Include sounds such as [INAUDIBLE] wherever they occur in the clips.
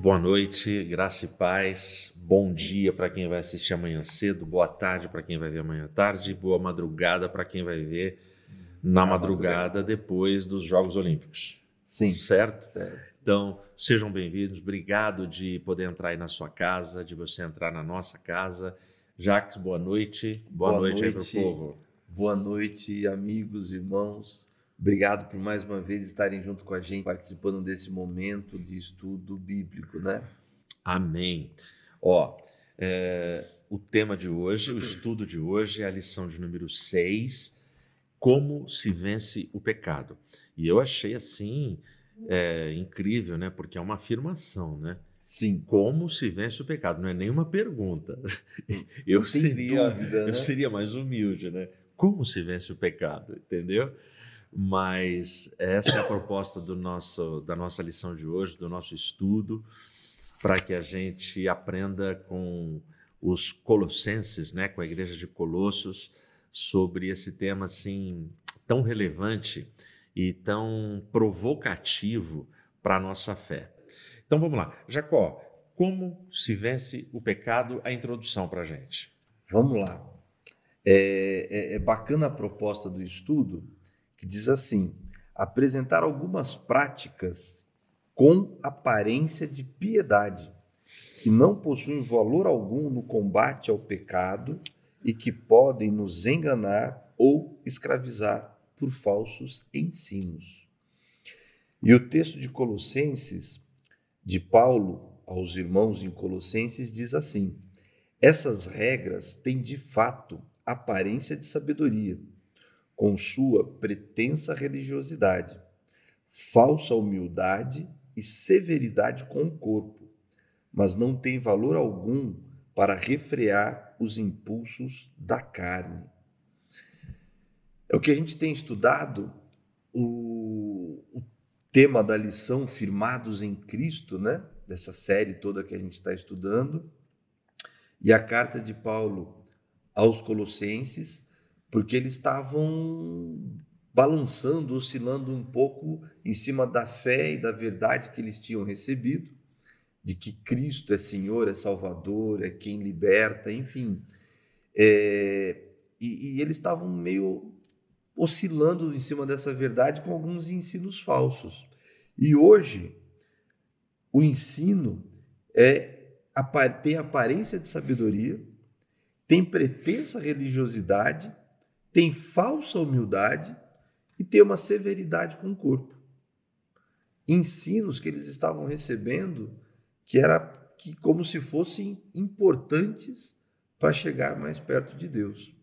Boa noite, graça e paz. Bom dia para quem vai assistir amanhã cedo, boa tarde para quem vai ver amanhã tarde, boa madrugada para quem vai ver na, na madrugada, madrugada, depois dos Jogos Olímpicos. Sim. Certo? Certo. Então, sejam bem-vindos. Obrigado de poder entrar aí na sua casa, de você entrar na nossa casa. Jacques, boa noite. Boa, boa noite, noite aí para o povo. Boa noite, amigos, irmãos. Obrigado por mais uma vez estarem junto com a gente, participando desse momento de estudo bíblico, né? Amém. Ó, é, o tema de hoje, o estudo de hoje é a lição de número 6, como se vence o pecado. E eu achei assim é, incrível, né? Porque é uma afirmação, né? Sim. Como se vence o pecado? Não é nenhuma pergunta. [LAUGHS] Eu seria, dúvida, né? eu seria mais humilde, né? Como se vence o pecado? Entendeu? Mas essa é a proposta do nosso, da nossa lição de hoje, do nosso estudo, para que a gente aprenda com os colossenses, né, com a igreja de Colossos, sobre esse tema assim tão relevante e tão provocativo para a nossa fé. Então vamos lá. Jacó, como se vence o pecado? A introdução para a gente. Vamos lá. É, é, é bacana a proposta do estudo, que diz assim: apresentar algumas práticas com aparência de piedade, que não possuem valor algum no combate ao pecado e que podem nos enganar ou escravizar por falsos ensinos. E o texto de Colossenses, de Paulo aos irmãos em Colossenses, diz assim: essas regras têm de fato aparência de sabedoria com sua pretensa religiosidade, falsa humildade e severidade com o corpo, mas não tem valor algum para refrear os impulsos da carne. É o que a gente tem estudado, o, o tema da lição Firmados em Cristo, né? dessa série toda que a gente está estudando, e a carta de Paulo aos Colossenses porque eles estavam balançando, oscilando um pouco em cima da fé e da verdade que eles tinham recebido, de que Cristo é Senhor, é Salvador, é quem liberta, enfim. É, e, e eles estavam meio oscilando em cima dessa verdade com alguns ensinos falsos. E hoje, o ensino é tem aparência de sabedoria, tem pretensa religiosidade tem falsa humildade e tem uma severidade com o corpo. Ensinos que eles estavam recebendo que era que como se fossem importantes para chegar mais perto de Deus.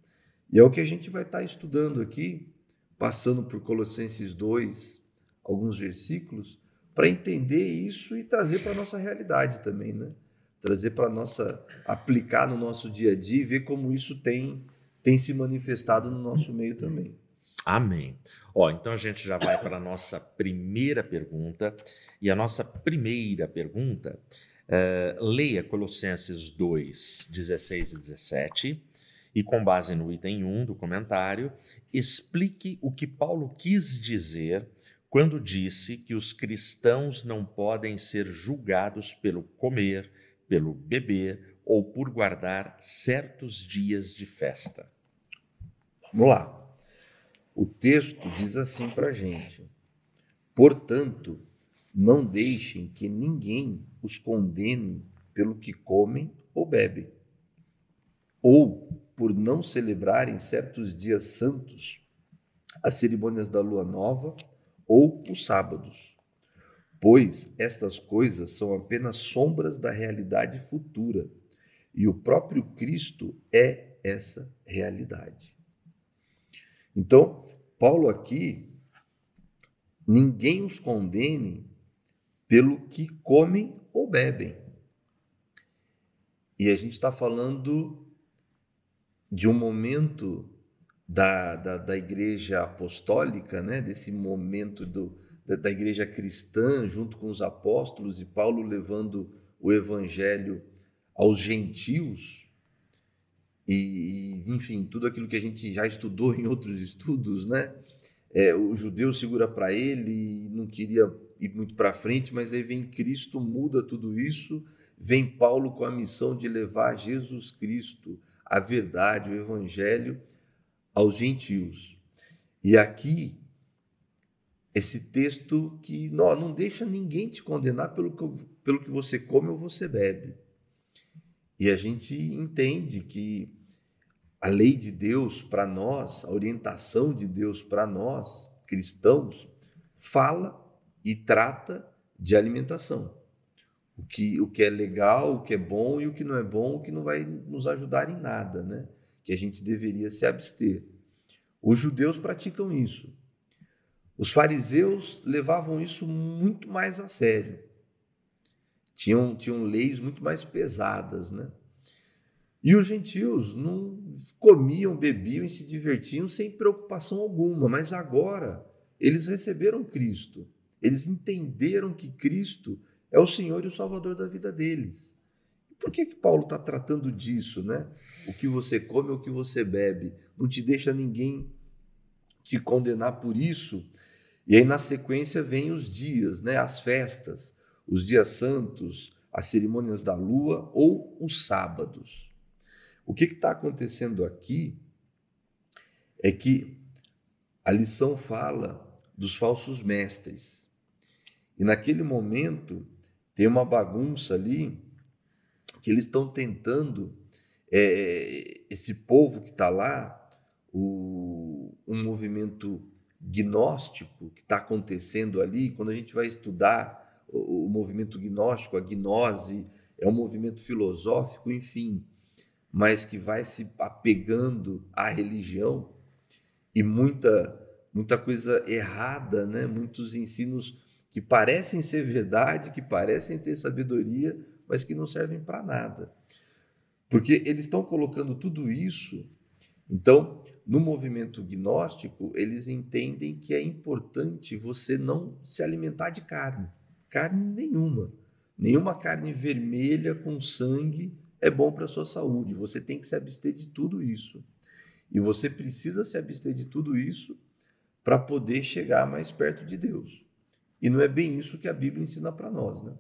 E é o que a gente vai estar estudando aqui, passando por Colossenses 2, alguns versículos, para entender isso e trazer para a nossa realidade também, né? Trazer para nossa aplicar no nosso dia a dia e ver como isso tem tem se manifestado no nosso meio também. Amém. Ó, então a gente já vai para a nossa primeira pergunta. E a nossa primeira pergunta, é, leia Colossenses 2, 16 e 17, e com base no item 1 do comentário, explique o que Paulo quis dizer quando disse que os cristãos não podem ser julgados pelo comer, pelo beber ou por guardar certos dias de festa. Vamos lá. O texto diz assim para a gente: portanto, não deixem que ninguém os condene pelo que comem ou bebem, ou por não celebrarem certos dias santos, as cerimônias da lua nova ou os sábados, pois estas coisas são apenas sombras da realidade futura, e o próprio Cristo é essa realidade. Então, Paulo aqui, ninguém os condene pelo que comem ou bebem. E a gente está falando de um momento da, da, da, igreja apostólica, né? desse momento do, da, da igreja cristã, junto com os apóstolos, e Paulo levando o evangelho aos gentios, e, enfim, tudo aquilo que a gente já estudou em outros estudos, né? É, o judeu segura para ele e não queria ir muito para frente, mas aí vem Cristo, muda tudo isso, vem Paulo com a missão de levar Jesus Cristo, a verdade, o evangelho aos gentios. E aqui esse texto que não, não deixa ninguém te condenar pelo que, pelo que você come ou você bebe. E a gente entende que a lei de Deus para nós, a orientação de Deus para nós, cristãos, fala e trata de alimentação. O que, o que é legal, o que é bom e o que não é bom, o que não vai nos ajudar em nada, né? Que a gente deveria se abster. Os judeus praticam isso. Os fariseus levavam isso muito mais a sério. Tinham, tinham leis muito mais pesadas, né? E os gentios não comiam, bebiam e se divertiam sem preocupação alguma, mas agora eles receberam Cristo. Eles entenderam que Cristo é o Senhor e o Salvador da vida deles. Por que, que Paulo está tratando disso, né? O que você come ou o que você bebe não te deixa ninguém te condenar por isso. E aí na sequência vem os dias, né? As festas, os dias santos, as cerimônias da lua ou os sábados. O que está acontecendo aqui é que a lição fala dos falsos mestres. E naquele momento tem uma bagunça ali que eles estão tentando, é, esse povo que está lá, o, um movimento gnóstico que está acontecendo ali, quando a gente vai estudar o, o movimento gnóstico, a gnose, é um movimento filosófico, enfim, mas que vai se apegando à religião e muita muita coisa errada, né? Muitos ensinos que parecem ser verdade, que parecem ter sabedoria, mas que não servem para nada. Porque eles estão colocando tudo isso. Então, no movimento gnóstico, eles entendem que é importante você não se alimentar de carne, carne nenhuma. Nenhuma carne vermelha com sangue é bom para a sua saúde. Você tem que se abster de tudo isso. E você precisa se abster de tudo isso para poder chegar mais perto de Deus. E não é bem isso que a Bíblia ensina para nós, né?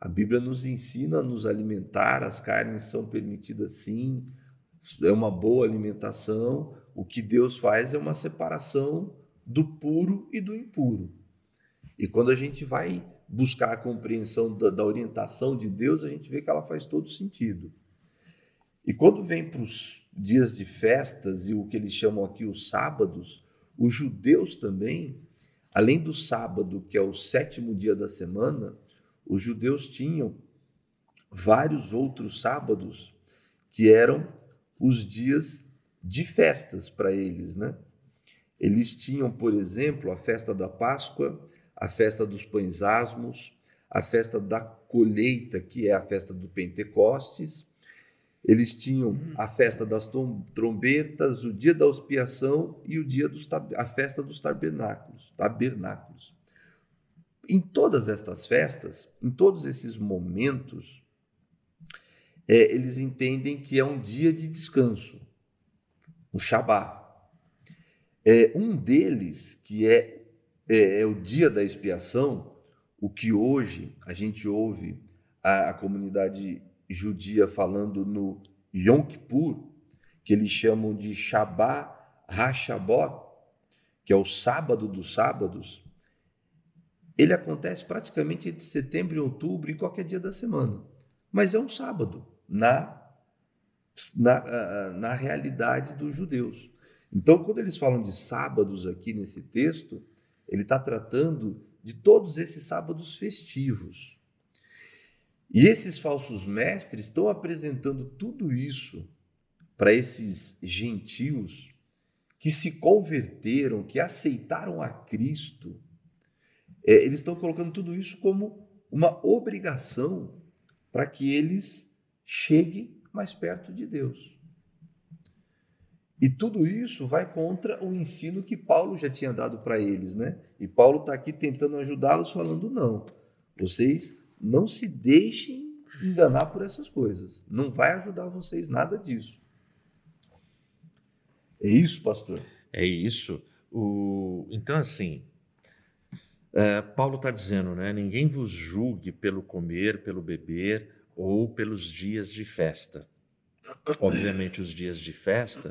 A Bíblia nos ensina a nos alimentar, as carnes são permitidas sim, é uma boa alimentação. O que Deus faz é uma separação do puro e do impuro. E quando a gente vai buscar a compreensão da, da orientação de Deus, a gente vê que ela faz todo sentido. E quando vem para os dias de festas e o que eles chamam aqui os sábados, os judeus também, além do sábado, que é o sétimo dia da semana, os judeus tinham vários outros sábados que eram os dias de festas para eles, né? Eles tinham, por exemplo, a festa da Páscoa, a festa dos pães asmos, a festa da colheita, que é a festa do Pentecostes, eles tinham a festa das trombetas, o dia da expiação e o dia dos, a festa dos tabernáculos, tabernáculos. Em todas estas festas, em todos esses momentos, é, eles entendem que é um dia de descanso, o Shabat. É, um deles, que é, é, é o dia da expiação, o que hoje a gente ouve a, a comunidade judia falando no Yom Kippur, que eles chamam de Shabbat HaShabbat, que é o sábado dos sábados, ele acontece praticamente entre setembro e outubro, em qualquer dia da semana. Mas é um sábado, na, na, na realidade dos judeus. Então, quando eles falam de sábados aqui nesse texto, ele está tratando de todos esses sábados festivos. E esses falsos mestres estão apresentando tudo isso para esses gentios que se converteram, que aceitaram a Cristo. É, eles estão colocando tudo isso como uma obrigação para que eles cheguem mais perto de Deus. E tudo isso vai contra o ensino que Paulo já tinha dado para eles, né? E Paulo está aqui tentando ajudá-los, falando: não, vocês não se deixem enganar por essas coisas. Não vai ajudar vocês nada disso. É isso, pastor? É isso. O... Então, assim, É, Paulo está dizendo, né? Ninguém vos julgue pelo comer, pelo beber ou pelos dias de festa. Obviamente, os dias de festa,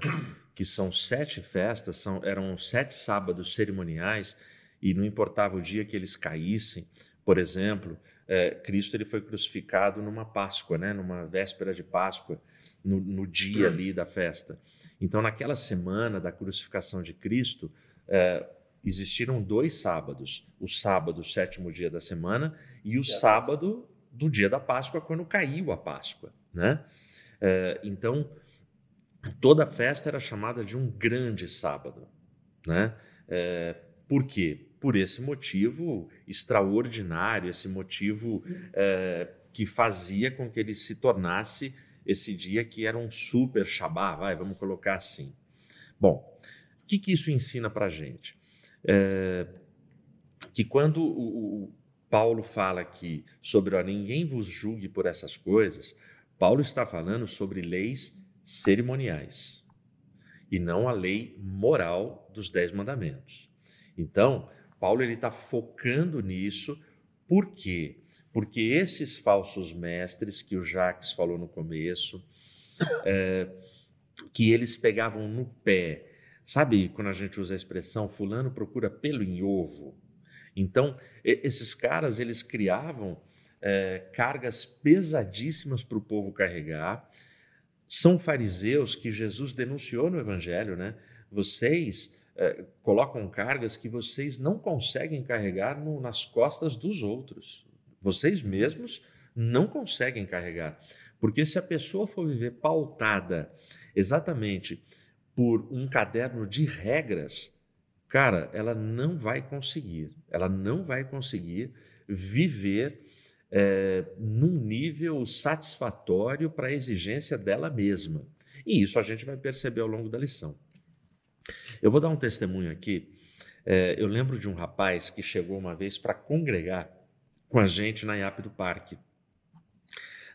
que são sete festas, são, eram sete sábados cerimoniais, e não importava o dia que eles caíssem. Por exemplo, é, Cristo ele foi crucificado numa Páscoa, né? numa véspera de Páscoa, no, no dia ali da festa. Então, naquela semana da crucificação de Cristo, é, existiram dois sábados: o sábado, sétimo dia da semana, e o sábado do dia da Páscoa, quando caiu a Páscoa. Né? É, então, toda a festa era chamada de um grande sábado. Né? É, por quê? Por esse motivo extraordinário, esse motivo é, que fazia com que ele se tornasse esse dia que era um super Shabá, vai, vamos colocar assim. Bom, o que, que isso ensina para gente? É, que quando o, o, Paulo fala aqui sobre ó, ninguém vos julgue por essas coisas, Paulo está falando sobre leis cerimoniais e não a lei moral dos dez mandamentos. Então, Paulo ele está focando nisso, por quê? Porque esses falsos mestres que o Jacques falou no começo, é, que eles pegavam no pé Sabe quando a gente usa a expressão fulano procura pelo em ovo? Então, esses caras, eles criavam é, cargas pesadíssimas para o povo carregar. São fariseus que Jesus denunciou no Evangelho, né? Vocês é, colocam cargas que vocês não conseguem carregar no, nas costas dos outros. Vocês mesmos não conseguem carregar. Porque se a pessoa for viver pautada exatamente por um caderno de regras, cara, ela não vai conseguir, ela não vai conseguir viver é, num nível satisfatório para a exigência dela mesma. E isso a gente vai perceber ao longo da lição. Eu vou dar um testemunho aqui. É, eu lembro de um rapaz que chegou uma vez para congregar com a gente na IAP do Parque.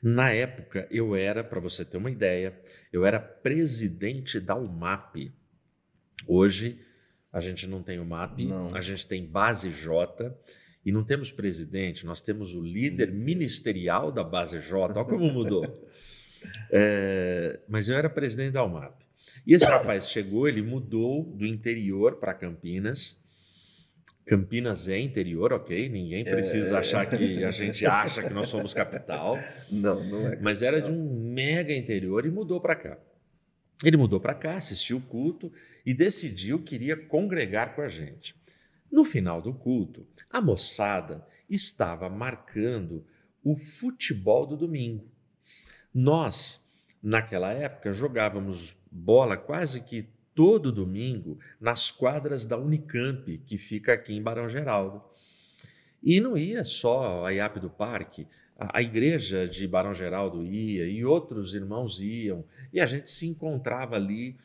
Na época, eu era, para você ter uma ideia, eu era presidente da UMAP. Hoje, a gente não tem UMAP, não. a gente tem Base J e não temos presidente, nós temos o líder ministerial da Base J. Olha como [LAUGHS] mudou. É, mas eu era presidente da UMAP. E esse rapaz chegou, ele mudou do interior para Campinas Campinas é interior, ok? Ninguém precisa é... achar que a gente acha que nós somos capital. Não, não é. Capital. Mas era de um mega interior e mudou para cá. Ele mudou para cá, assistiu o culto e decidiu que iria congregar com a gente. No final do culto, a moçada estava marcando o futebol do domingo. Nós, naquela época, jogávamos bola quase que todo domingo nas quadras da Unicamp, que fica aqui em Barão Geraldo. E não ia só a IAP do Parque, a, a igreja de Barão Geraldo ia e outros irmãos iam, e a gente se encontrava ali,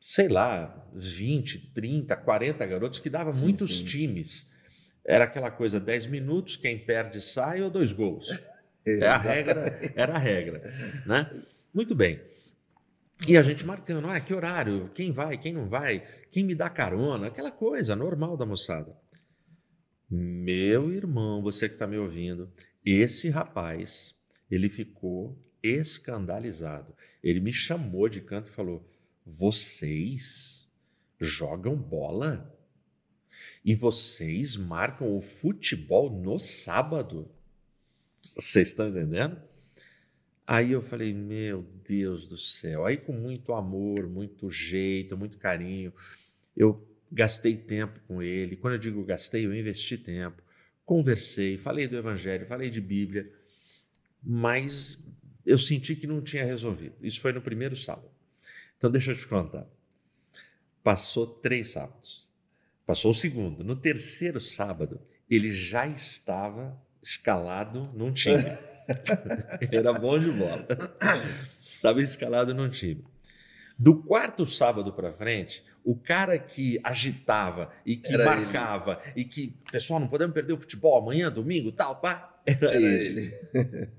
sei lá, 20, 30, 40 garotos, que dava sim, muitos sim. times. Era aquela coisa, 10 minutos, quem perde sai ou dois gols. [LAUGHS] É a regra, era a regra, né? Muito bem. E a gente marcando, ah, que horário, quem vai, quem não vai, quem me dá carona, aquela coisa normal da moçada. Meu irmão, você que está me ouvindo, esse rapaz, ele ficou escandalizado. Ele me chamou de canto e falou: Vocês jogam bola? E vocês marcam o futebol no sábado? Vocês estão entendendo? Aí eu falei, meu Deus do céu. Aí, com muito amor, muito jeito, muito carinho, eu gastei tempo com ele. Quando eu digo gastei, eu investi tempo. Conversei, falei do Evangelho, falei de Bíblia, mas eu senti que não tinha resolvido. Isso foi no primeiro sábado. Então, deixa eu te contar. Passou três sábados. Passou o segundo. No terceiro sábado, ele já estava escalado num time. [LAUGHS] Era bom de bola. Estava escalado no time. Do quarto sábado para frente, o cara que agitava e que era marcava ele. e que, pessoal, não podemos perder o futebol amanhã, domingo, tal, pá, era, era ele. ele.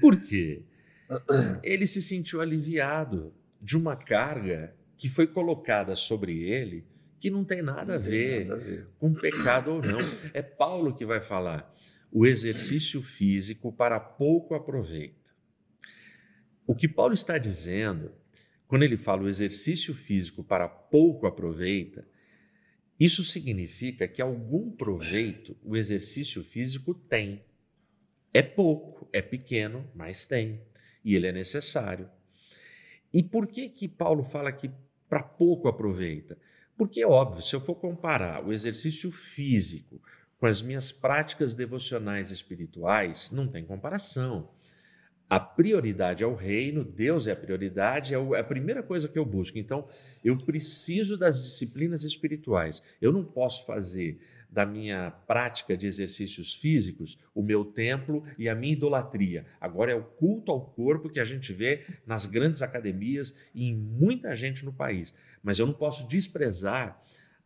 Por quê? [CLEARS THROAT] Ele se sentiu aliviado de uma carga que foi colocada sobre ele que não tem nada, não a, ver nada a ver com pecado ou não. É Paulo que vai falar. O exercício físico para pouco aproveita. O que Paulo está dizendo, quando ele fala o exercício físico para pouco aproveita, isso significa que algum proveito o exercício físico tem. É pouco, é pequeno, mas tem. E ele é necessário. E por que que Paulo fala que para pouco aproveita? Porque é óbvio, se eu for comparar o exercício físico com as minhas práticas devocionais espirituais, não tem comparação. A prioridade é o reino, Deus é a prioridade, é, é a primeira coisa que eu busco. Então, eu preciso das disciplinas espirituais. Eu não posso fazer da minha prática de exercícios físicos o meu templo e a minha idolatria. Agora é o culto ao corpo que a gente vê nas grandes academias e em muita gente no país. Mas eu não posso desprezar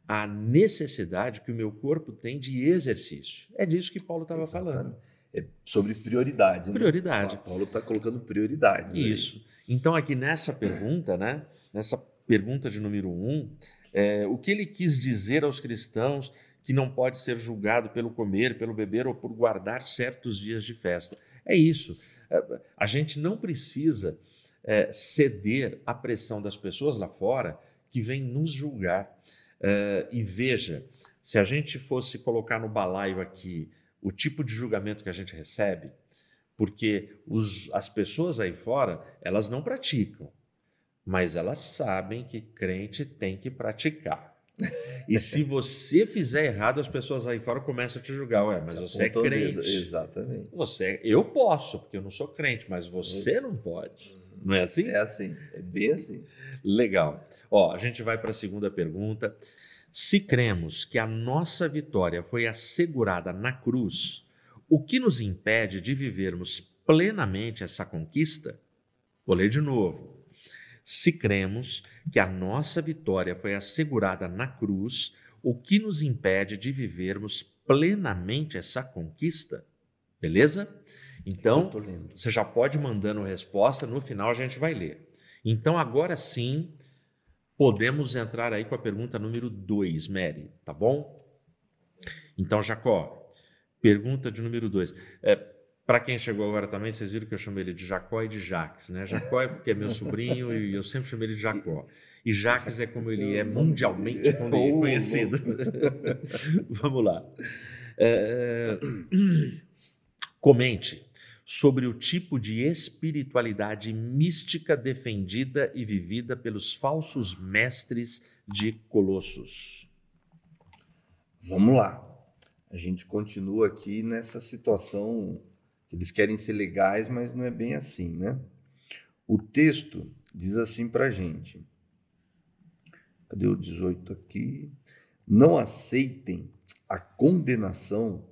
a necessidade que o meu corpo tem de exercício. É disso que Paulo estava falando. É sobre prioridade. Né? Prioridade. Paulo está colocando prioridades. Isso. Aí. Então, aqui nessa pergunta, né? Nessa pergunta de número um, é, o que ele quis dizer aos cristãos que não pode ser julgado pelo comer, pelo beber ou por guardar certos dias de festa? É isso. É, a gente não precisa é, ceder à pressão das pessoas lá fora que vêm nos julgar. É, e veja, se a gente fosse colocar no balaio aqui o tipo de julgamento que a gente recebe, porque os, as pessoas aí fora, elas não praticam, mas elas sabem que crente tem que praticar. E se você fizer errado, as pessoas aí fora começam a te julgar. Ué, mas você é crente. Exatamente. Você, eu posso, porque eu não sou crente, mas você não pode. Não é assim? É assim, é bem assim. Legal. Ó, a gente vai para a segunda pergunta. Se cremos que a nossa vitória foi assegurada na cruz, o que nos impede de vivermos plenamente essa conquista? Vou ler de novo. Se cremos que a nossa vitória foi assegurada na cruz, o que nos impede de vivermos plenamente essa conquista? Beleza? Então, você já pode mandando resposta, no final a gente vai ler. Então, agora sim, podemos entrar aí com a pergunta número 2, Mary, tá bom? Então, Jacó, pergunta de número 2. É, Para quem chegou agora também, vocês viram que eu chamei ele de Jacó e de Jaques, né? Jacó é porque é meu sobrinho e eu sempre chamei ele de Jacó. E Jaques é como ele é mundialmente [LAUGHS] conhecido. [LAUGHS] Vamos lá. É... Comente sobre o tipo de espiritualidade mística defendida e vivida pelos falsos mestres de Colossos. Vamos lá. A gente continua aqui nessa situação eles querem ser legais, mas não é bem assim, né? O texto diz assim para a gente. Cadê o 18 aqui? Não aceitem a condenação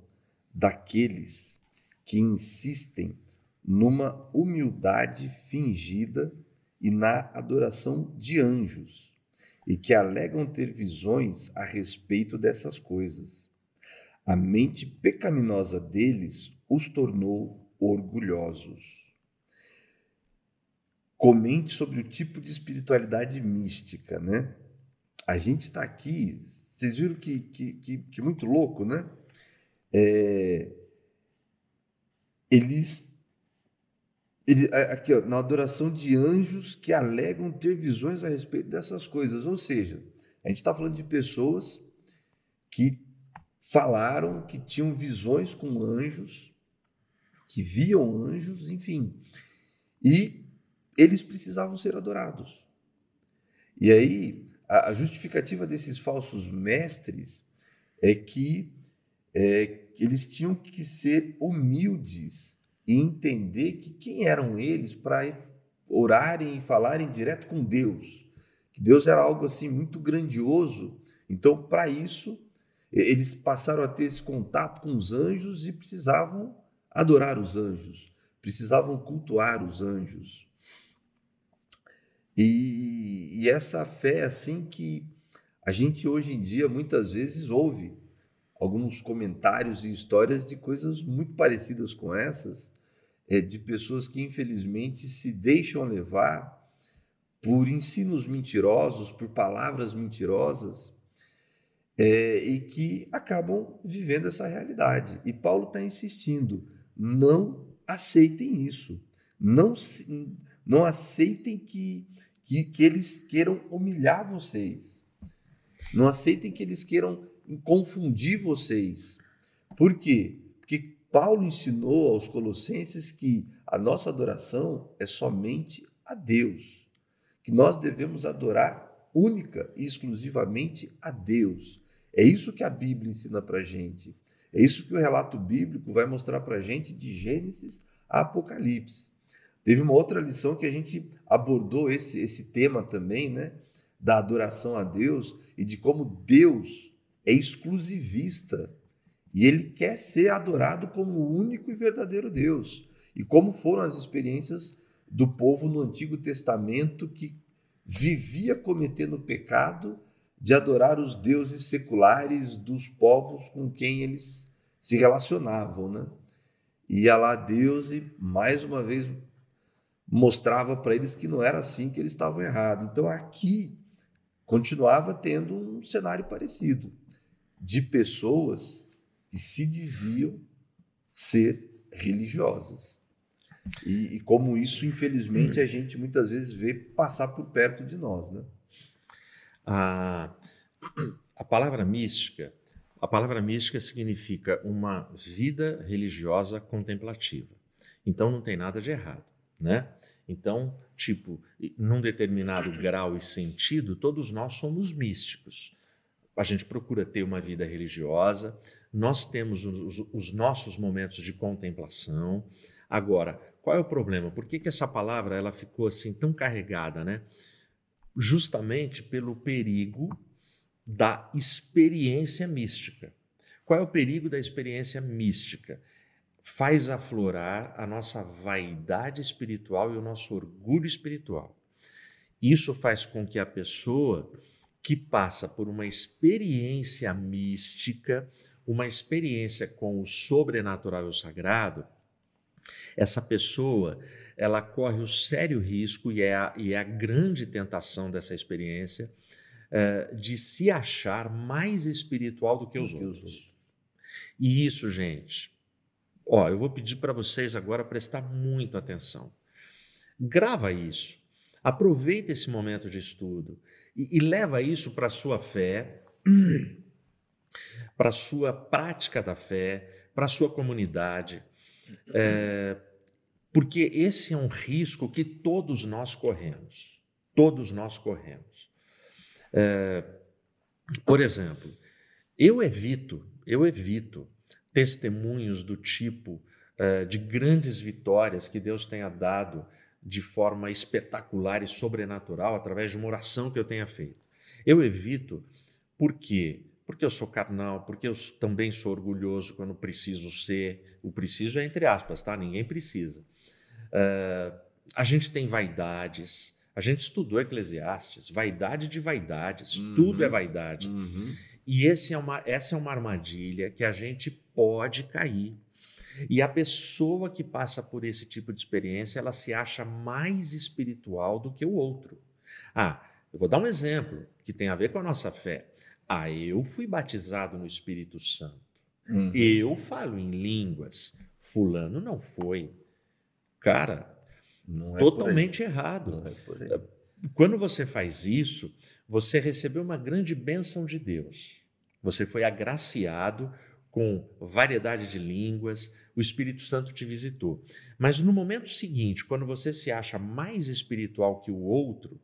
daqueles que insistem numa humildade fingida e na adoração de anjos, e que alegam ter visões a respeito dessas coisas. A mente pecaminosa deles os tornou orgulhosos. Comente sobre o tipo de espiritualidade mística, né? A gente está aqui, vocês viram que, que, que, que muito louco, né? É, eles ele, aqui, ó, na adoração de anjos que alegam ter visões a respeito dessas coisas. Ou seja, a gente está falando de pessoas que falaram que tinham visões com anjos, que viam anjos, enfim. E eles precisavam ser adorados. E aí, a, a justificativa desses falsos mestres é que é, eles tinham que ser humildes e entender que quem eram eles para orarem e falarem direto com Deus. Que Deus era algo assim muito grandioso. Então, para isso, eles passaram a ter esse contato com os anjos e precisavam adorar os anjos, precisavam cultuar os anjos. E, e essa fé assim que a gente hoje em dia muitas vezes ouve alguns comentários e histórias de coisas muito parecidas com essas, é, de pessoas que infelizmente se deixam levar por ensinos mentirosos, por palavras mentirosas, é, e que acabam vivendo essa realidade. E Paulo está insistindo: não aceitem isso. Não, não aceitem que, que, que eles queiram humilhar vocês. Não aceitem que eles queiram confundir vocês. Por quê? Porque Paulo ensinou aos Colossenses que a nossa adoração é somente a Deus, que nós devemos adorar única e exclusivamente a Deus. É isso que a Bíblia ensina para gente. É isso que o relato bíblico vai mostrar para gente de Gênesis a Apocalipse. Teve uma outra lição que a gente abordou esse, esse tema também, né? Da adoração a Deus e de como Deus é exclusivista e ele quer ser adorado como o único e verdadeiro Deus. E como foram as experiências do povo no Antigo Testamento que vivia cometendo pecado de adorar os deuses seculares dos povos com quem eles se relacionavam, né? Ia lá Deus e mais uma vez mostrava para eles que não era assim que eles estavam errados. Então aqui continuava tendo um cenário parecido de pessoas que se diziam ser religiosas. E, e, como isso, infelizmente, a gente muitas vezes vê passar por perto de nós. Né? A, a palavra mística, a palavra mística significa uma vida religiosa contemplativa. Então não tem nada de errado, né? Então, tipo, num determinado grau e sentido, todos nós somos místicos. A gente procura ter uma vida religiosa, nós temos os, os nossos momentos de contemplação. Agora, qual é o problema? Por que, que essa palavra ela ficou assim tão carregada, né? Justamente pelo perigo da experiência mística. Qual é o perigo da experiência mística? Faz aflorar a nossa vaidade espiritual e o nosso orgulho espiritual. Isso faz com que a pessoa que passa por uma experiência mística, uma experiência com o sobrenatural e o sagrado, essa pessoa ela corre o sério risco, e é a, e é a grande tentação dessa experiência, é, de se achar mais espiritual do que os do outros. outros. E isso, gente, ó, eu vou pedir para vocês agora prestar muito atenção. Grava isso, aproveita esse momento de estudo e, e leva isso para a sua fé, [CLEARS THROAT] para a sua prática da fé, para a sua comunidade. É, porque esse é um risco que todos nós corremos. Todos nós corremos. É, por exemplo, eu evito, eu evito testemunhos do tipo é, de grandes vitórias que Deus tenha dado de forma espetacular e sobrenatural através de uma oração que eu tenha feito. Eu evito porque porque eu sou carnal, porque eu também sou orgulhoso quando preciso ser. O preciso é entre aspas, tá? Ninguém precisa. Uh, a gente tem vaidades. A gente estudou Eclesiastes, vaidade de vaidades, uhum, tudo é vaidade. Uhum. E esse é uma, essa é uma armadilha que a gente pode cair. E a pessoa que passa por esse tipo de experiência, ela se acha mais espiritual do que o outro. Ah, eu vou dar um exemplo que tem a ver com a nossa fé. Ah, eu fui batizado no Espírito Santo. Uhum. Eu falo em línguas. Fulano não foi. Cara, é totalmente errado. É Quando você faz isso, você recebeu uma grande bênção de Deus. Você foi agraciado com variedade de línguas, o Espírito Santo te visitou. Mas no momento seguinte, quando você se acha mais espiritual que o outro,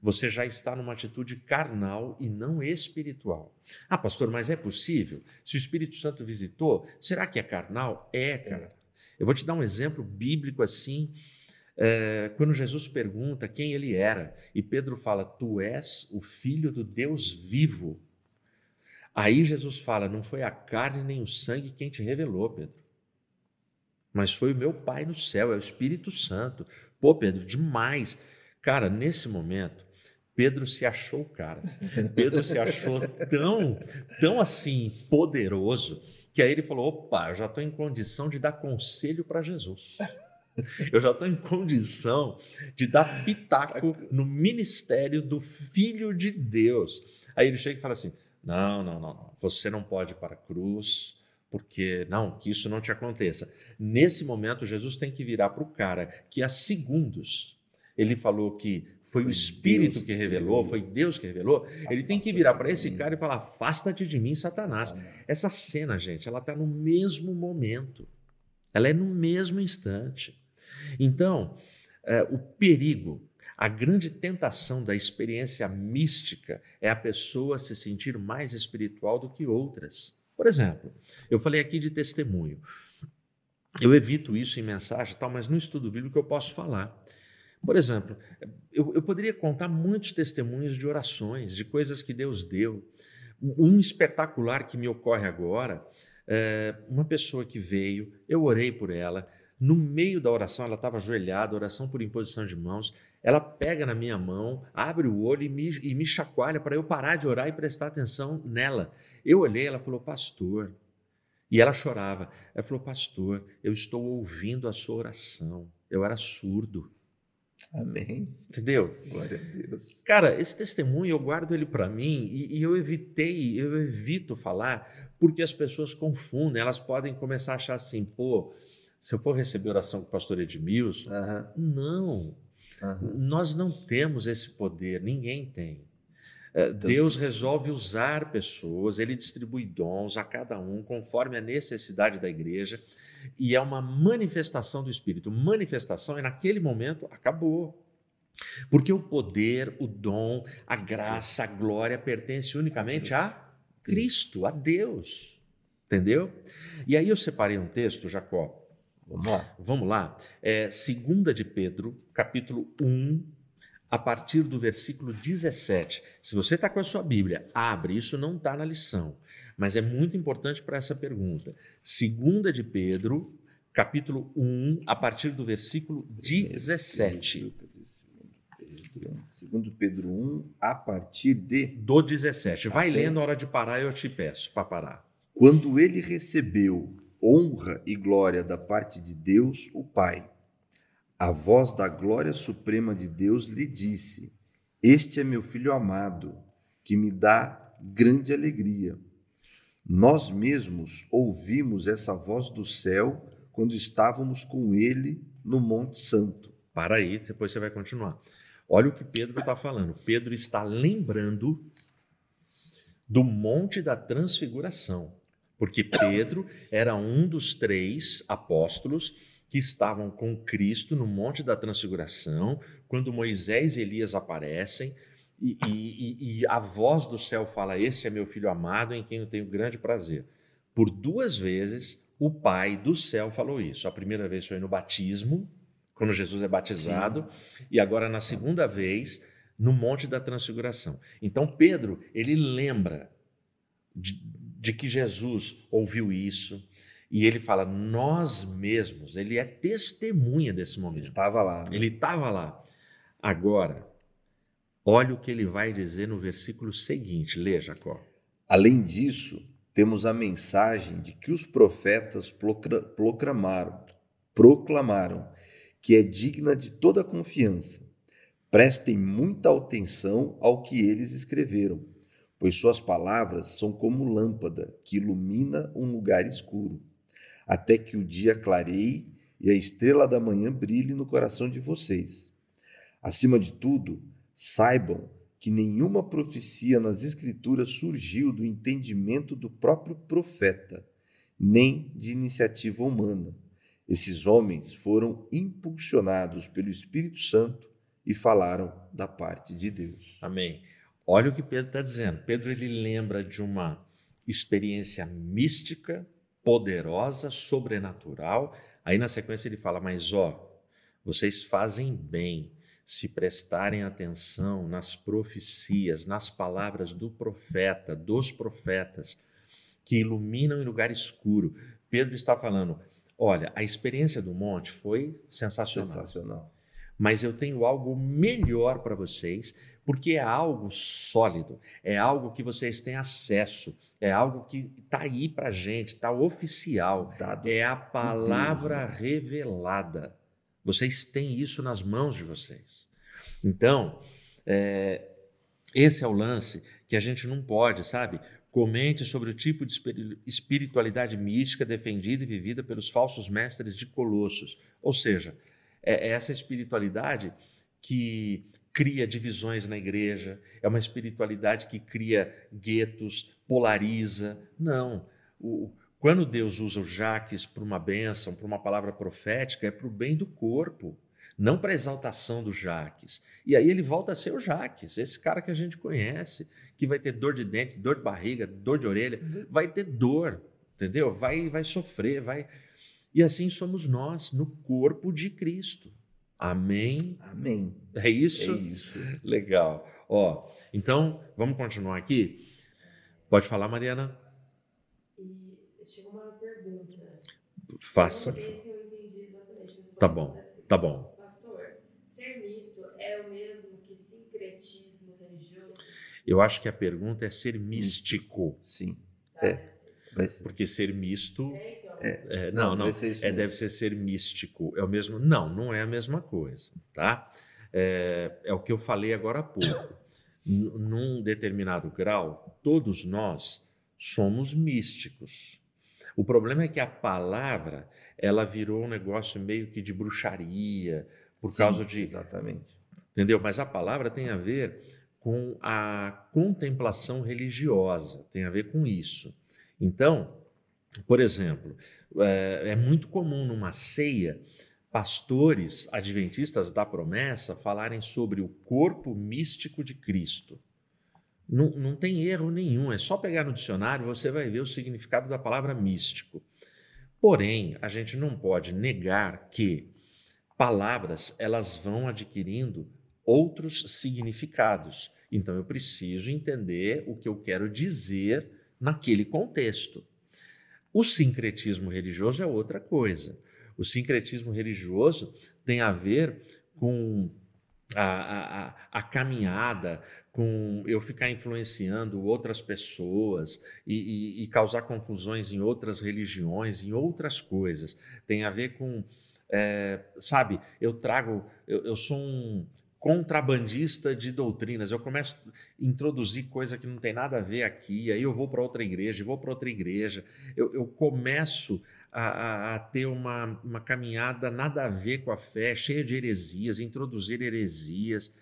você já está numa atitude carnal e não espiritual. Ah, pastor, mas é possível? Se o Espírito Santo visitou, será que é carnal? É, cara. Eu vou te dar um exemplo bíblico assim. É, quando Jesus pergunta quem ele era, e Pedro fala: Tu és o filho do Deus vivo. Aí Jesus fala: Não foi a carne nem o sangue quem te revelou, Pedro, mas foi o meu Pai no céu, é o Espírito Santo. Pô, Pedro, demais. Cara, nesse momento, Pedro se achou cara. Pedro se achou tão, tão assim poderoso que aí ele falou: opa, eu já estou em condição de dar conselho para Jesus. Eu já estou em condição de dar pitaco no ministério do Filho de Deus. Aí ele chega e fala assim: Não, não, não, não. Você não pode ir para a cruz, porque não, que isso não te aconteça. Nesse momento, Jesus tem que virar para o cara que há segundos ele falou que foi, foi o Espírito Deus que revelou, foi Deus que revelou. Ele tem que virar para esse cara e falar: afasta-te de mim, Satanás. Essa cena, gente, ela está no mesmo momento, ela é no mesmo instante. Então, é, o perigo, a grande tentação da experiência mística é a pessoa se sentir mais espiritual do que outras. Por exemplo, eu falei aqui de testemunho. Eu evito isso em mensagem, tal, mas no estudo bíblico eu posso falar. Por exemplo, eu, eu poderia contar muitos testemunhos de orações, de coisas que Deus deu. Um espetacular que me ocorre agora, é uma pessoa que veio, eu orei por ela, no meio da oração, ela estava ajoelhada, oração por imposição de mãos, ela pega na minha mão, abre o olho e me, e me chacoalha para eu parar de orar e prestar atenção nela. Eu olhei, ela falou, pastor. E ela chorava. Ela falou, pastor, eu estou ouvindo a sua oração. Eu era surdo. Amém. Entendeu? Glória a Deus. Cara, esse testemunho eu guardo ele para mim e, e, eu evitei, eu evito falar porque as pessoas confundem, elas podem começar a achar assim, pô, se eu for receber oração com o pastor Edmilson, uhum. não. Uhum. Nós não temos esse poder, ninguém tem. É, Deus resolve usar pessoas, ele distribui dons a cada um conforme a necessidade da igreja e é uma manifestação do Espírito. Manifestação, e naquele momento acabou. Porque o poder, o dom, a graça, a glória pertence unicamente a Cristo, a Deus. Entendeu? E aí eu separei um texto, Jacó. Vamos lá. Vamos lá. É, segunda de Pedro, capítulo 1, a partir do versículo 17. Se você está com a sua Bíblia, abre, isso não está na lição mas é muito importante para essa pergunta. Segunda de Pedro, capítulo 1, a partir do versículo 17. Segundo Pedro 1, a partir de... Do 17. Vai Até... lendo, a hora de parar eu te peço para parar. Quando ele recebeu honra e glória da parte de Deus, o Pai, a voz da glória suprema de Deus lhe disse: Este é meu filho amado, que me dá grande alegria. Nós mesmos ouvimos essa voz do céu quando estávamos com ele no Monte Santo. Para aí, depois você vai continuar. Olha o que Pedro está falando. Pedro está lembrando do Monte da Transfiguração, porque Pedro era um dos três apóstolos que estavam com Cristo no Monte da Transfiguração, quando Moisés e Elias aparecem e, e, e, a voz do céu fala: Este é meu filho amado em quem eu tenho grande prazer. Por duas vezes o Pai do céu falou isso. A primeira vez foi no batismo, quando Jesus é batizado, Sim. e agora na segunda vez no Monte da Transfiguração. Então Pedro, ele lembra de, de que Jesus ouviu isso, e ele fala, nós mesmos, ele é testemunha desse momento. Ele estava lá. Né? Ele estava lá. Agora, Olha o que ele vai dizer no versículo seguinte, lê, Jacó. Além disso, temos a mensagem de que os profetas proclamaram, proclamaram que é digna de toda confiança. Prestem muita atenção ao que eles escreveram, pois suas palavras são como lâmpada que ilumina um lugar escuro, até que o dia clareie e a estrela da manhã brilhe no coração de vocês. Acima de tudo, Saibam que nenhuma profecia nas Escrituras surgiu do entendimento do próprio profeta, nem de iniciativa humana. Esses homens foram impulsionados pelo Espírito Santo e falaram da parte de Deus. Amém. Olha o que Pedro está dizendo. Pedro ele lembra de uma experiência mística, poderosa, sobrenatural. Aí na sequência ele fala: Mas ó, vocês fazem bem se prestarem atenção nas profecias, nas palavras do profeta, dos profetas, que iluminam em lugar escuro. Pedro está falando: olha, a experiência do monte foi sensacional. Sensacional. Mas eu tenho algo melhor para vocês, porque é algo sólido, é algo que vocês têm acesso, é algo que está aí para gente, está oficial. Dado é a palavra revelada. Vocês têm isso nas mãos de vocês. Então, é, Esse é o lance que a gente não pode, sabe? Comente sobre o tipo de espiritualidade mística defendida e vivida pelos falsos mestres de Colossos. Ou seja, é, é essa espiritualidade que cria divisões na igreja, é uma espiritualidade que cria guetos, polariza. Não. O, quando Deus usa o Jaques para uma bênção, para uma palavra profética, é para o bem do corpo, não para a exaltação do Jaques. E aí ele volta a ser o Jaques, esse cara que a gente conhece, que vai ter dor de dente, dor de barriga, dor de orelha, vai ter dor, entendeu? Vai, vai sofrer, vai. E assim somos nós no corpo de Cristo. Amém? Amém. É isso? É isso. Legal. Ó, então, vamos continuar aqui? Pode falar, Mariana? Chegou uma pergunta. Faça. Eu não sei se eu entendi exatamente. Tá bom, assim. tá bom. Pastor, ser misto é o mesmo que sincretismo religioso? Eu acho que a pergunta é ser místico. Sim. Tá, é. Porque ser misto. É, então. É, não, não. Deve ser, é, deve ser ser místico. É o mesmo. Não, não é a mesma coisa, tá? É, é o que eu falei agora há pouco. num determinado grau, todos nós somos místicos. O problema é que a palavra ela virou um negócio meio que de bruxaria por Sim, causa de exatamente. Entendeu? Mas a palavra tem a ver com a contemplação religiosa, tem a ver com isso. Então, por exemplo, é, é muito comum numa ceia pastores adventistas da promessa falarem sobre o corpo místico de Cristo. Não, não tem erro nenhum, é só pegar no dicionário você vai ver o significado da palavra místico. Porém, a gente não pode negar que palavras elas vão adquirindo outros significados. Então eu preciso entender o que eu quero dizer naquele contexto. O sincretismo religioso é outra coisa. O sincretismo religioso tem a ver com a, a, a, caminhada, com eu ficar influenciando outras pessoas e, e, e, causar confusões em outras religiões, em outras coisas. Tem a ver com, é, sabe, eu trago, eu, eu sou um, contrabandista de doutrinas. Eu começo a introduzir coisa que não tem nada a ver aqui, aí eu vou para outra igreja, vou para outra igreja. Eu, eu começo a, a, a, ter uma, uma caminhada nada a ver com a fé, cheia de heresias, introduzir heresias.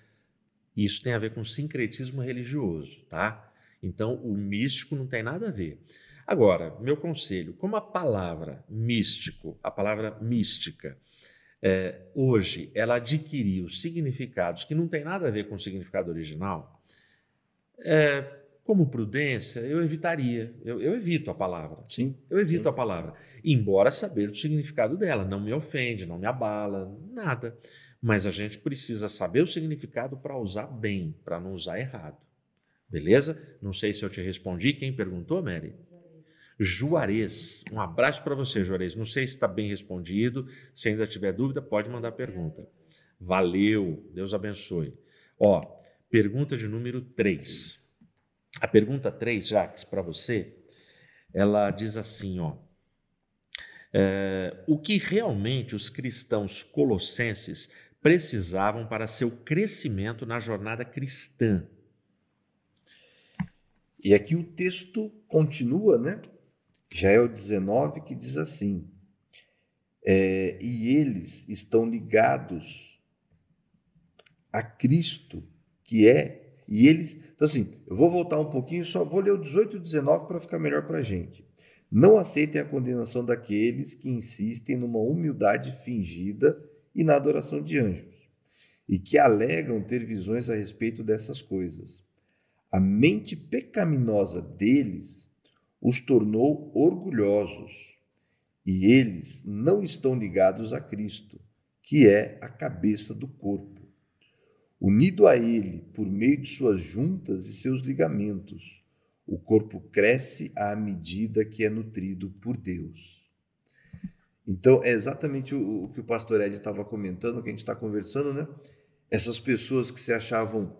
Isso tem a ver com sincretismo religioso, tá? Então, o místico não tem nada a ver. Agora, meu conselho, como a palavra místico, a palavra mística, é, hoje ela adquiriu significados que não tem nada a ver com o significado original, é, como prudência, eu evitaria. Eu, eu, evito a palavra. Sim. Eu evito sim. a palavra. Embora saber o significado dela. Não me ofende, não me abala, nada. Mas a gente precisa saber o significado para usar bem, para não usar errado. Beleza? Não sei se eu te respondi. Quem perguntou, Mary? Juarez. Um abraço para você, Juarez. Não sei se está bem respondido. Se ainda tiver dúvida, pode mandar pergunta. Valeu. Deus abençoe. Ó, pergunta de número 3. A pergunta 3, Jacques, para você, ela diz assim, ó. É, o que realmente os cristãos colossenses precisavam para seu crescimento na jornada cristã? E aqui o texto continua, né? Já é o 19 que diz assim: é, e eles estão ligados a Cristo, que é, e eles. Então, assim, eu vou voltar um pouquinho, só vou ler o 18 e 19 para ficar melhor para a gente. Não aceitem a condenação daqueles que insistem numa humildade fingida e na adoração de anjos, e que alegam ter visões a respeito dessas coisas. A mente pecaminosa deles os tornou orgulhosos, e eles não estão ligados a Cristo, que é a cabeça do corpo. Unido a Ele por meio de suas juntas e seus ligamentos, o corpo cresce à medida que é nutrido por Deus. Então, é exatamente o, que o pastor Ed estava comentando, que a gente está conversando, né? Essas pessoas que se achavam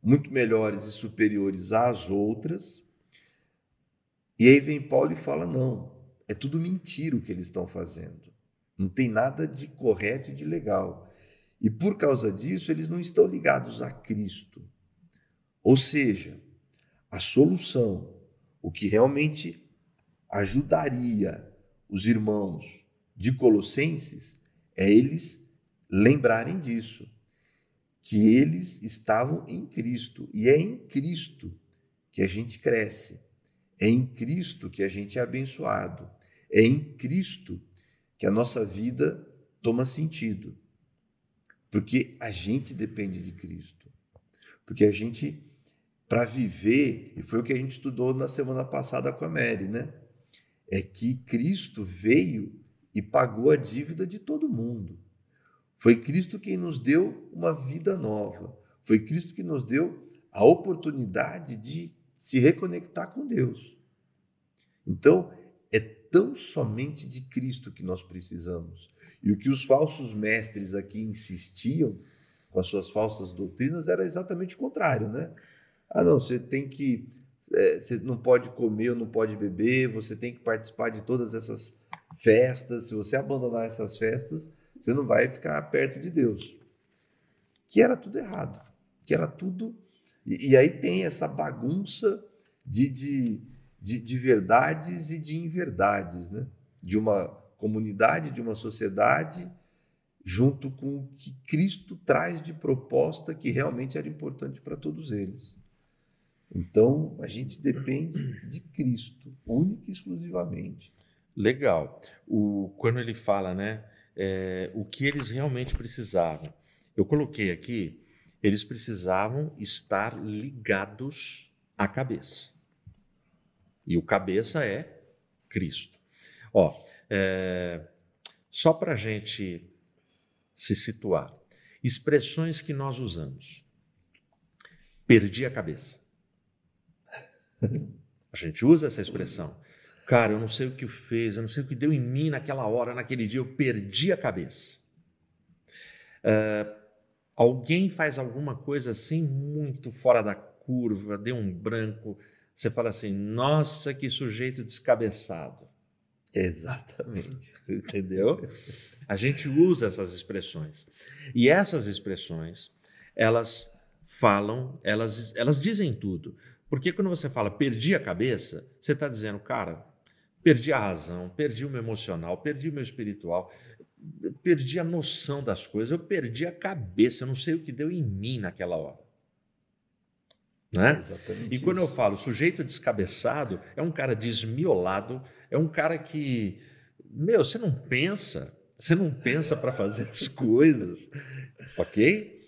muito melhores e superiores às outras, e aí vem Paulo e fala: não, é tudo mentira o que eles estão fazendo. Não tem nada de correto e de legal. E por causa disso, eles não estão ligados a Cristo. Ou seja, a solução, o que realmente ajudaria os irmãos de Colossenses é eles lembrarem disso, que eles estavam em Cristo. E é em Cristo que a gente cresce, é em Cristo que a gente é abençoado, é em Cristo que a nossa vida toma sentido, porque a gente depende de Cristo, porque a gente para viver, e foi o que a gente estudou na semana passada com a Mary, né? É que Cristo veio e pagou a dívida de todo mundo. Foi Cristo quem nos deu uma vida nova. Foi Cristo que nos deu a oportunidade de se reconectar com Deus. Então, é tão somente de Cristo que nós precisamos. E o que os falsos mestres aqui insistiam com as suas falsas doutrinas era exatamente o contrário, né? Ah, não, você tem que. É, você não pode comer ou não pode beber, você tem que participar de todas essas festas. Se você abandonar essas festas, você não vai ficar perto de Deus. Que era tudo errado. Que era tudo. E, e aí tem essa bagunça de, de, de, de verdades e de inverdades, né? De uma comunidade, de uma sociedade, junto com o que Cristo traz de proposta que realmente era importante para todos eles. Então, a gente depende de Cristo, única e exclusivamente. Legal. O, quando ele fala, né, é, o que eles realmente precisavam. Eu coloquei aqui, eles precisavam estar ligados à cabeça. E o cabeça é Cristo. Ó, é, só para a gente se situar, expressões que nós usamos. Perdi a cabeça. A gente usa essa expressão. Cara, eu não sei o que fez, eu não sei o que deu em mim naquela hora, naquele dia, eu perdi a cabeça. Uh, alguém faz alguma coisa assim muito fora da curva, deu um branco, você fala assim: nossa, que sujeito descabeçado. Exatamente. [LAUGHS] Entendeu? A gente usa essas expressões. E essas expressões, elas falam, elas, elas dizem tudo. Porque quando você fala perdi a cabeça, você está dizendo, cara, perdi a razão, perdi o meu emocional, perdi o meu espiritual, perdi a noção das coisas, eu perdi a cabeça, eu não sei o que deu em mim naquela hora. Né? Exatamente e quando isso. eu falo sujeito descabeçado, é um cara desmiolado, é um cara que, meu, você não pensa, você não pensa para fazer as [LAUGHS] coisas, ok?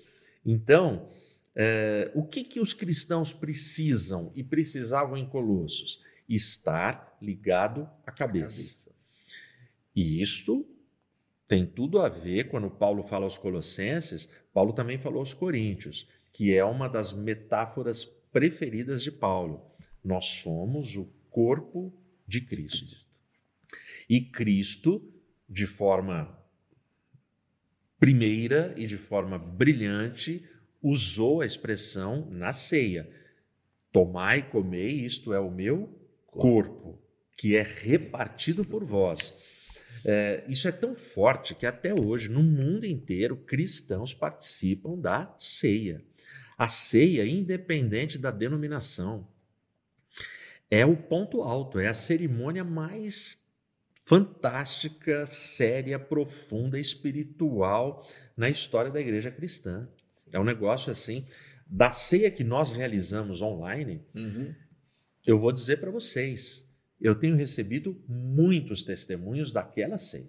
Então, é, o que, que os cristãos precisam e precisavam em Colossos? Estar ligado à cabeça. E isto tem tudo a ver quando Paulo fala aos Colossenses, Paulo também falou aos Coríntios, que é uma das metáforas preferidas de Paulo. Nós somos o corpo de Cristo. E Cristo, de forma primeira e de forma brilhante, usou a expressão na ceia: Tomai comei, isto é o meu corpo, que é repartido por vós. É, isso é tão forte que até hoje, no mundo inteiro, cristãos participam da ceia. A ceia, independente da denominação, é o ponto alto, é a cerimônia mais fantástica, séria, profunda, espiritual na história da igreja cristã. É um negócio assim. Da ceia que nós realizamos online, uhum. eu vou dizer para vocês, eu tenho recebido muitos testemunhos daquela ceia.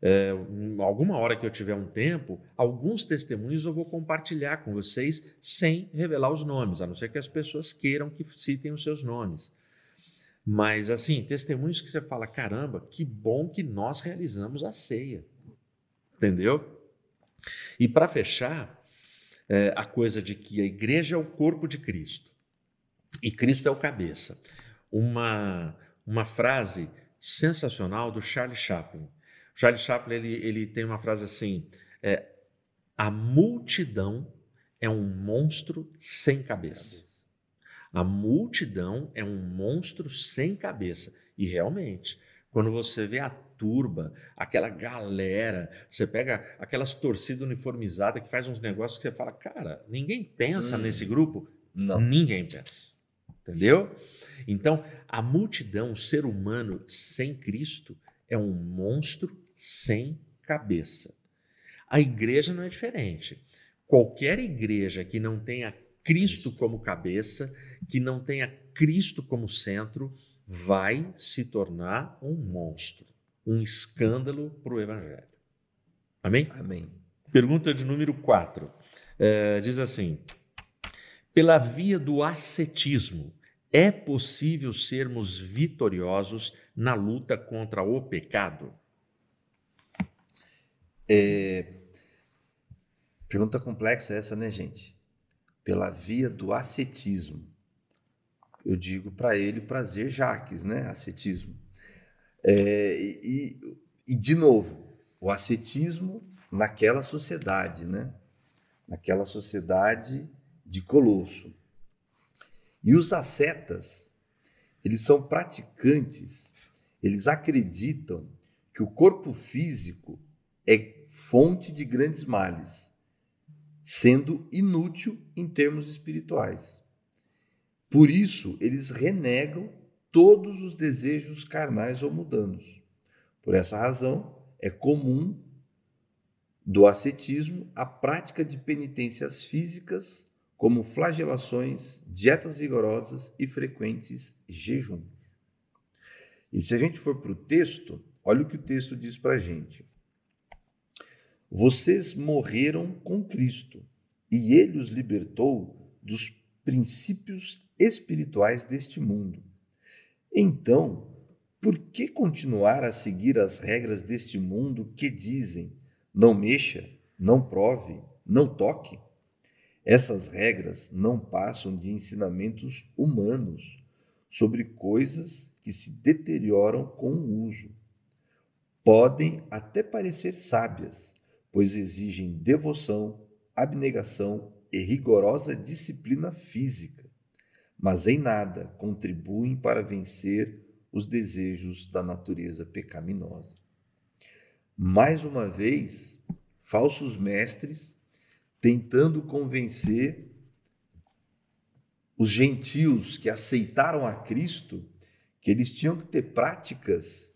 É, alguma hora que eu tiver um tempo, alguns testemunhos eu vou compartilhar com vocês sem revelar os nomes, a não ser que as pessoas queiram que citem os seus nomes. Mas, assim, testemunhos que você fala: caramba, que bom que nós realizamos a ceia. Entendeu? E para fechar, é, a coisa de que a igreja é o corpo de Cristo e Cristo é o cabeça. Uma, uma frase sensacional do Charles Chaplin. Charles Chaplin ele, ele tem uma frase assim: é, a multidão é um monstro sem cabeça. A multidão é um monstro sem cabeça. E realmente, quando você vê a turba, aquela galera, você pega aquelas torcidas uniformizadas que faz uns negócios que você fala, cara, ninguém pensa hum. nesse grupo. Não. Ninguém pensa. Entendeu? Então, a multidão, o ser humano sem Cristo, é um monstro sem cabeça. A igreja não é diferente. Qualquer igreja que não tenha Cristo como cabeça, que não tenha Cristo como centro, vai se tornar um monstro, um escândalo para o Evangelho. Amém? Amém. Pergunta de número 4. É, diz assim: pela via do ascetismo, é possível sermos vitoriosos na luta contra o pecado? É... Pergunta complexa essa, né, gente? Pela via do ascetismo. Eu digo para ele prazer Jaques, né? Ascetismo. É, e, e, de novo, o ascetismo naquela sociedade, né? Naquela sociedade de Colosso. E os ascetas, eles são praticantes, eles acreditam que o corpo físico é fonte de grandes males, sendo inútil em termos espirituais. Por isso, eles renegam todos os desejos carnais ou mundanos. Por essa razão, é comum do ascetismo a prática de penitências físicas como flagelações, dietas rigorosas e frequentes jejuns. E se a gente for para o texto, olha o que o texto diz para a gente. Vocês morreram com Cristo e ele os libertou dos princípios espirituais deste mundo. Então, por que continuar a seguir as regras deste mundo que dizem não mexa, não prove, não toque? Essas regras não passam de ensinamentos humanos sobre coisas que se deterioram com o uso. Podem até parecer sábias, pois exigem devoção, abnegação e rigorosa disciplina física, mas em nada contribuem para vencer os desejos da natureza pecaminosa. Mais uma vez, falsos mestres tentando convencer os gentios que aceitaram a Cristo que eles tinham que ter práticas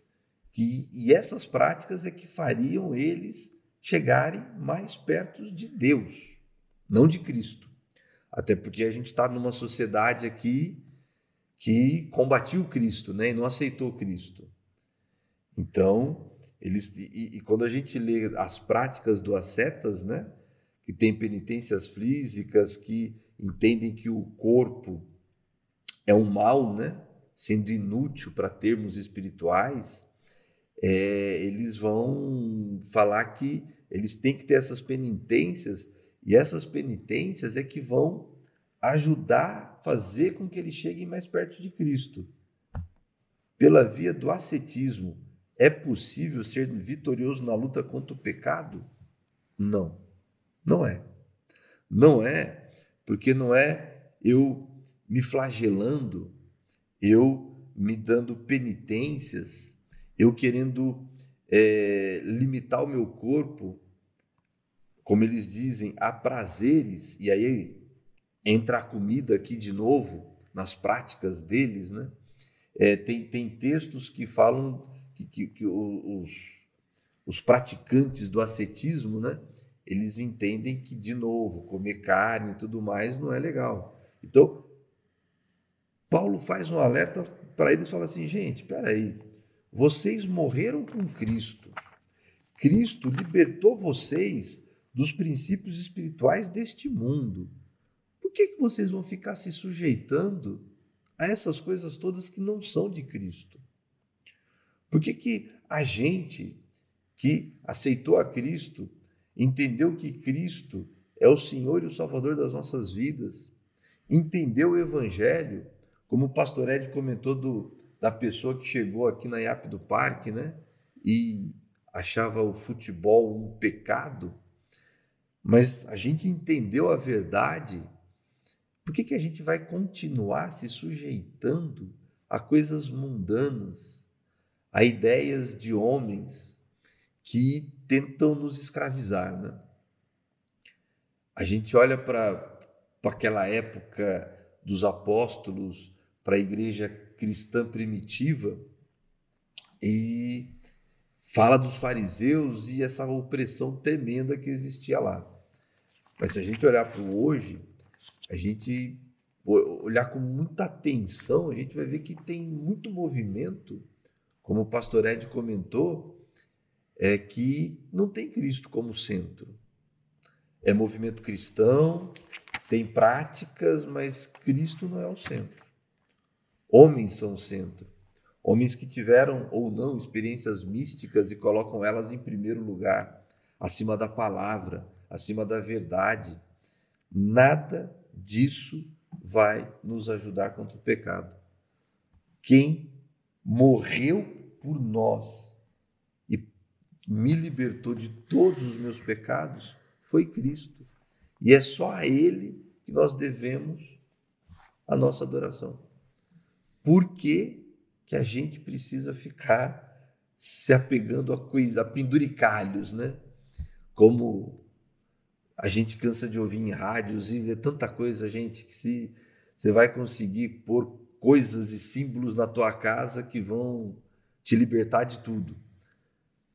que e essas práticas é que fariam eles chegarem mais perto de Deus, não de Cristo. Até porque a gente está numa sociedade aqui que combatia o Cristo, né, e não aceitou Cristo. Então, eles e, e quando a gente lê as práticas do ascetas, né, que têm penitências físicas, que entendem que o corpo é um mal, né? sendo inútil para termos espirituais, é, eles vão falar que eles têm que ter essas penitências, e essas penitências é que vão ajudar fazer com que eles cheguem mais perto de Cristo. Pela via do ascetismo, é possível ser vitorioso na luta contra o pecado? Não. Não é. Não é, porque não é eu me flagelando, eu me dando penitências, eu querendo é, limitar o meu corpo, como eles dizem, a prazeres, e aí entra a comida aqui de novo, nas práticas deles, né? É, tem, tem textos que falam que, que, que os, os praticantes do ascetismo, né? eles entendem que, de novo, comer carne e tudo mais não é legal. Então, Paulo faz um alerta para eles fala assim, gente, peraí, vocês morreram com Cristo. Cristo libertou vocês dos princípios espirituais deste mundo. Por que, que vocês vão ficar se sujeitando a essas coisas todas que não são de Cristo? Por que, que a gente que aceitou a Cristo entendeu que Cristo é o Senhor e o Salvador das nossas vidas, entendeu o Evangelho, como o pastor Ed comentou do, da pessoa que chegou aqui na IAP do Parque, né? E achava o futebol um pecado, mas a gente entendeu a verdade, por que, que a gente vai continuar se sujeitando a coisas mundanas, a ideias de homens que tentam nos escravizar. Né? A gente olha para aquela época dos apóstolos, para a igreja cristã primitiva, e fala dos fariseus e essa opressão tremenda que existia lá. Mas se a gente olhar para hoje, a gente olhar com muita atenção, a gente vai ver que tem muito movimento, como o pastor Ed comentou, é que não tem Cristo como centro. É movimento cristão, tem práticas, mas Cristo não é o centro. Homens são o centro. Homens que tiveram ou não experiências místicas e colocam elas em primeiro lugar, acima da palavra, acima da verdade. Nada disso vai nos ajudar contra o pecado. Quem morreu por nós e me libertou de todos os meus pecados foi Cristo. E é só a Ele que nós devemos a nossa adoração. Por que que a gente precisa ficar se apegando a coisa, a penduricalhos, né? Como a gente cansa de ouvir em rádios e é tanta coisa, gente, que se você vai conseguir pôr coisas e símbolos na tua casa que vão te libertar de tudo.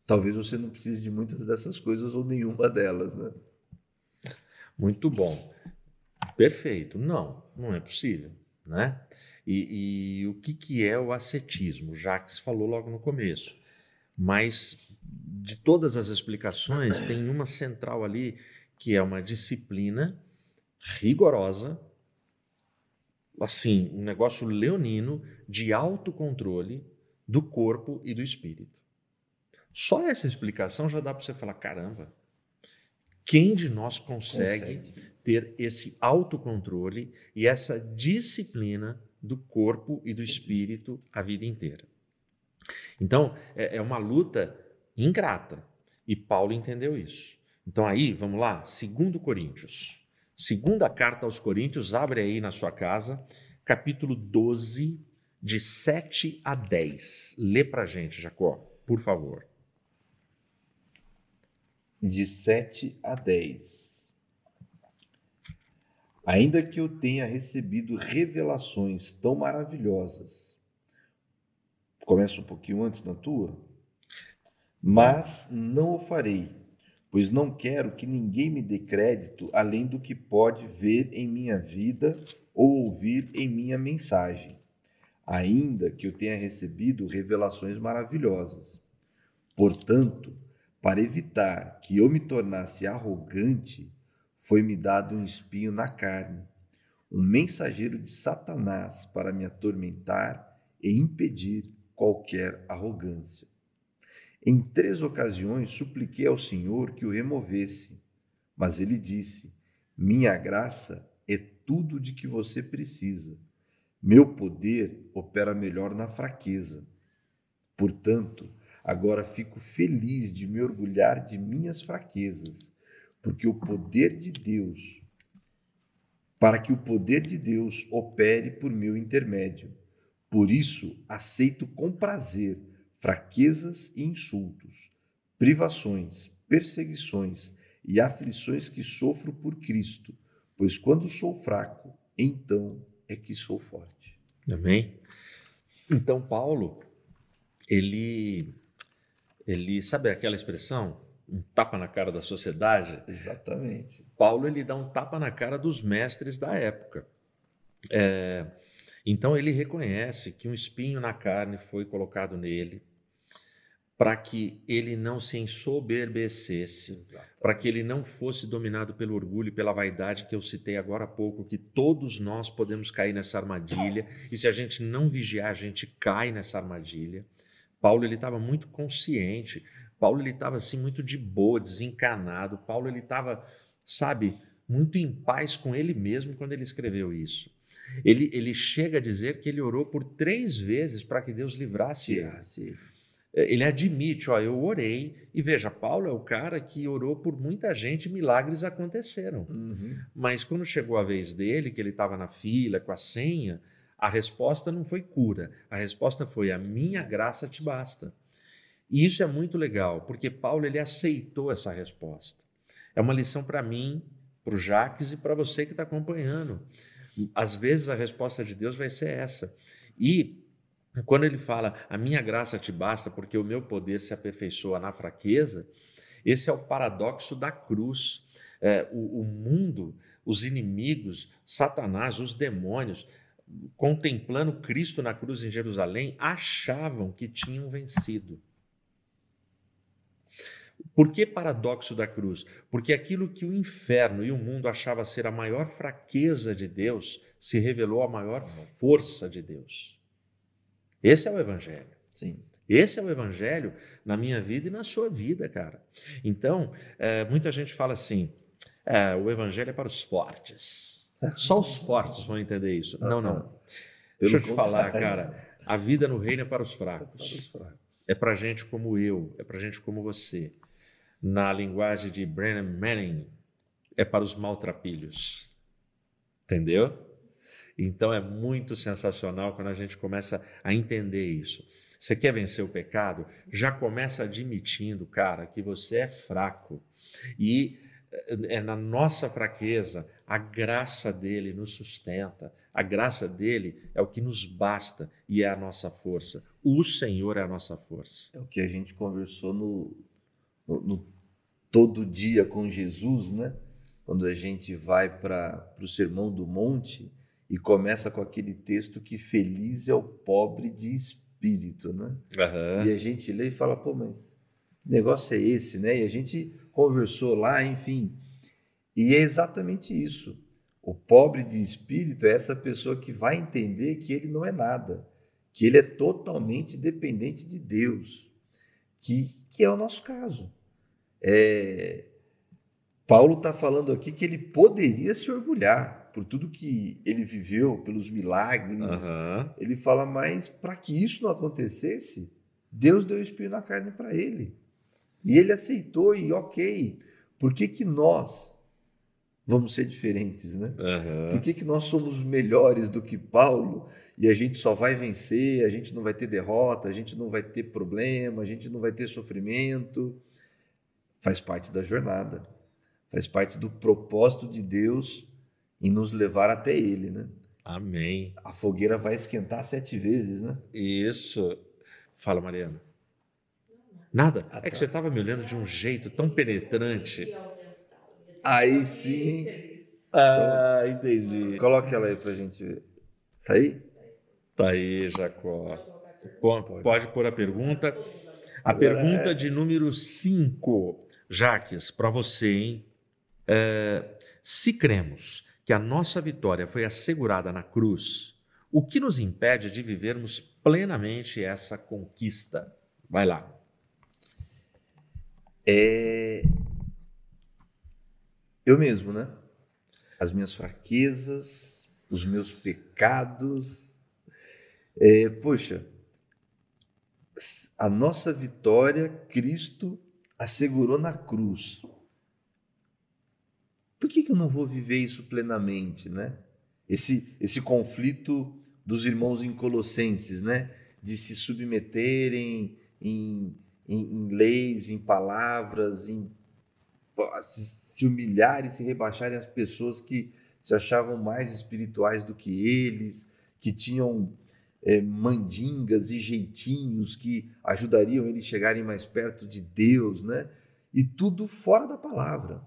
Talvez você não precise de muitas dessas coisas ou nenhuma delas, né? Muito bom. Perfeito. Não, não é possível, né? E, e o que, que é o ascetismo? Jacques falou logo no começo. Mas de todas as explicações, tem uma central ali que é uma disciplina rigorosa, assim, um negócio leonino de autocontrole do corpo e do espírito. Só essa explicação já dá para você falar: caramba, quem de nós consegue, consegue. ter esse autocontrole e essa disciplina do corpo e do espírito a vida inteira. Então, é, é uma luta ingrata. E Paulo entendeu isso. Então, aí, vamos lá, 2 Coríntios. Segunda carta aos Coríntios, abre aí na sua casa, capítulo 12, de 7 a 10. Lê para gente, Jacó, por favor. De 7 a 10. Ainda que eu tenha recebido revelações tão maravilhosas, começa um pouquinho antes na tua, mas não o farei, pois não quero que ninguém me dê crédito além do que pode ver em minha vida ou ouvir em minha mensagem, ainda que eu tenha recebido revelações maravilhosas. Portanto, para evitar que eu me tornasse arrogante, foi-me dado um espinho na carne, um mensageiro de Satanás para me atormentar e impedir qualquer arrogância. Em três ocasiões supliquei ao Senhor que o removesse, mas ele disse: Minha graça é tudo de que você precisa. Meu poder opera melhor na fraqueza. Portanto, agora fico feliz de me orgulhar de minhas fraquezas porque o poder de Deus, para que o poder de Deus opere por meu intermédio. Por isso, aceito com prazer fraquezas e insultos, privações, perseguições e aflições que sofro por Cristo, pois quando sou fraco, então é que sou forte. Amém. Então Paulo, ele ele sabe aquela expressão, um tapa na cara da sociedade. Exatamente. Paulo ele dá um tapa na cara dos mestres da época. É, então ele reconhece que um espinho na carne foi colocado nele para que ele não se ensoberbecesse, para que ele não fosse dominado pelo orgulho e pela vaidade que eu citei agora há pouco, que todos nós podemos cair nessa armadilha, e se a gente não vigiar, a gente cai nessa armadilha. Paulo ele estava muito consciente Paulo ele estava assim muito de boa, desencanado. Paulo ele estava, sabe, muito em paz com ele mesmo quando ele escreveu isso. Ele, ele chega a dizer que ele orou por três vezes para que Deus livrasse ele. É, ele admite, ó, eu orei, e veja, Paulo é o cara que orou por muita gente, milagres aconteceram. Uhum. Mas quando chegou a vez dele, que ele estava na fila com a senha, a resposta não foi cura, a resposta foi: a minha graça te basta. E isso é muito legal, porque Paulo ele aceitou essa resposta. É uma lição para mim, para o Jaques e para você que está acompanhando. Às vezes a resposta de Deus vai ser essa. E quando ele fala, a minha graça te basta porque o meu poder se aperfeiçoa na fraqueza, esse é o paradoxo da cruz. É, o, o mundo, os inimigos, Satanás, os demônios, contemplando Cristo na cruz em Jerusalém, achavam que tinham vencido. Por que paradoxo da cruz? Porque aquilo que o inferno e o mundo achava ser a maior fraqueza de Deus se revelou a maior força de Deus. Esse é o evangelho. Sim. Esse é o evangelho na minha vida e na sua vida, cara. Então, é, muita gente fala assim: é, o evangelho é para os fortes. Só os [LAUGHS] fortes vão entender isso. Não, não. Deixa eu te falar, cara. A vida no reino é para os fracos. É para gente como eu, é para gente como você na linguagem de Brennan Manning, é para os maltrapilhos. Entendeu? Então é muito sensacional quando a gente começa a entender isso. Você quer vencer o pecado? Já começa admitindo, cara, que você é fraco. E eh, é na nossa fraqueza, a graça dele nos sustenta. A graça dele é o que nos basta e é a nossa força. O Senhor é a nossa força. É o que a gente conversou no, no, no todo dia com Jesus, né? Quando a gente vai para o Sermão do Monte e começa com aquele texto que feliz é o pobre de espírito, né? Uhum. E a gente lê e fala, pô, mas que negócio é esse, né? E a gente conversou lá, enfim. E é exatamente isso. O pobre de espírito é essa pessoa que vai entender que ele não é nada, que ele é totalmente dependente de Deus, que, que é o nosso caso. É, Paulo está falando aqui que ele poderia se orgulhar por tudo que ele viveu, pelos milagres. Uhum. Ele fala, mas para que isso não acontecesse, Deus deu o espinho na carne para ele. E ele aceitou e ok. Por que, que nós vamos ser diferentes, né? Uhum. Por que, que nós somos melhores do que Paulo e a gente só vai vencer, a gente não vai ter derrota, a gente não vai ter problema, a gente não vai ter sofrimento? Faz parte da jornada, faz parte do propósito de Deus em nos levar até Ele, né? Amém. A fogueira vai esquentar sete vezes, né? Isso. Fala, Mariana. Nada? Ah, é que tá. você estava me olhando de um jeito tão penetrante. Aí sim. Ah, entendi. Coloque ela aí pra gente ver. Tá aí? Tá aí, Jacó. Po- Pode pôr a pergunta. A Agora pergunta é- de número 5. Jaques, para você, hein? É, se cremos que a nossa vitória foi assegurada na cruz, o que nos impede de vivermos plenamente essa conquista? Vai lá. É. Eu mesmo, né? As minhas fraquezas, os meus pecados. É, poxa, a nossa vitória, Cristo assegurou na cruz. Por que, que eu não vou viver isso plenamente, né? Esse, esse conflito dos irmãos em Colossenses, né? De se submeterem em, em, em leis, em palavras, em se, se humilharem, se rebaixarem as pessoas que se achavam mais espirituais do que eles, que tinham é, mandingas e jeitinhos que ajudariam eles chegarem mais perto de Deus, né? E tudo fora da palavra.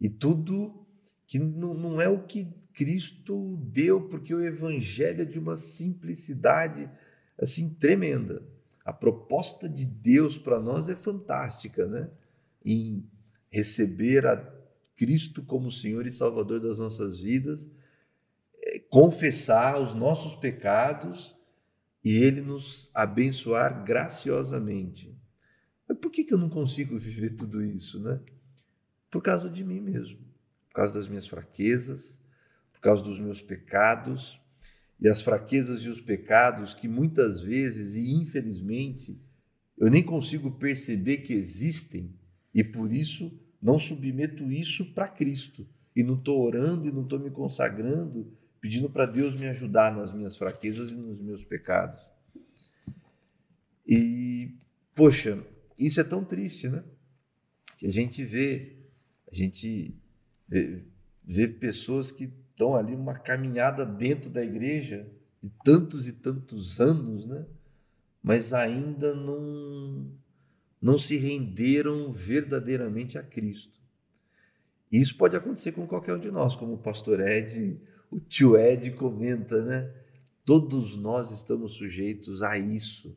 E tudo que não, não é o que Cristo deu, porque o evangelho é de uma simplicidade assim tremenda. A proposta de Deus para nós é fantástica, né? Em receber a Cristo como Senhor e Salvador das nossas vidas, confessar os nossos pecados e Ele nos abençoar graciosamente. Mas por que, eu não consigo viver [LAUGHS] tudo isso, né? Por causa de mim mesmo, por causa das minhas fraquezas, por causa dos meus pecados e as fraquezas e os pecados que muitas vezes e infelizmente eu nem consigo perceber que existem e por isso não submeto isso para Cristo. E não estou orando e não estou me consagrando, pedindo para Deus me ajudar nas minhas fraquezas e nos meus pecados. E, poxa, isso é tão triste, né? Que a gente vê, a gente ver pessoas que estão ali uma caminhada dentro da igreja de tantos e tantos anos, né? Mas ainda não não se renderam verdadeiramente a Cristo. E isso pode acontecer com qualquer um de nós, como o pastor Ed, o tio Ed comenta, né? Todos nós estamos sujeitos a isso,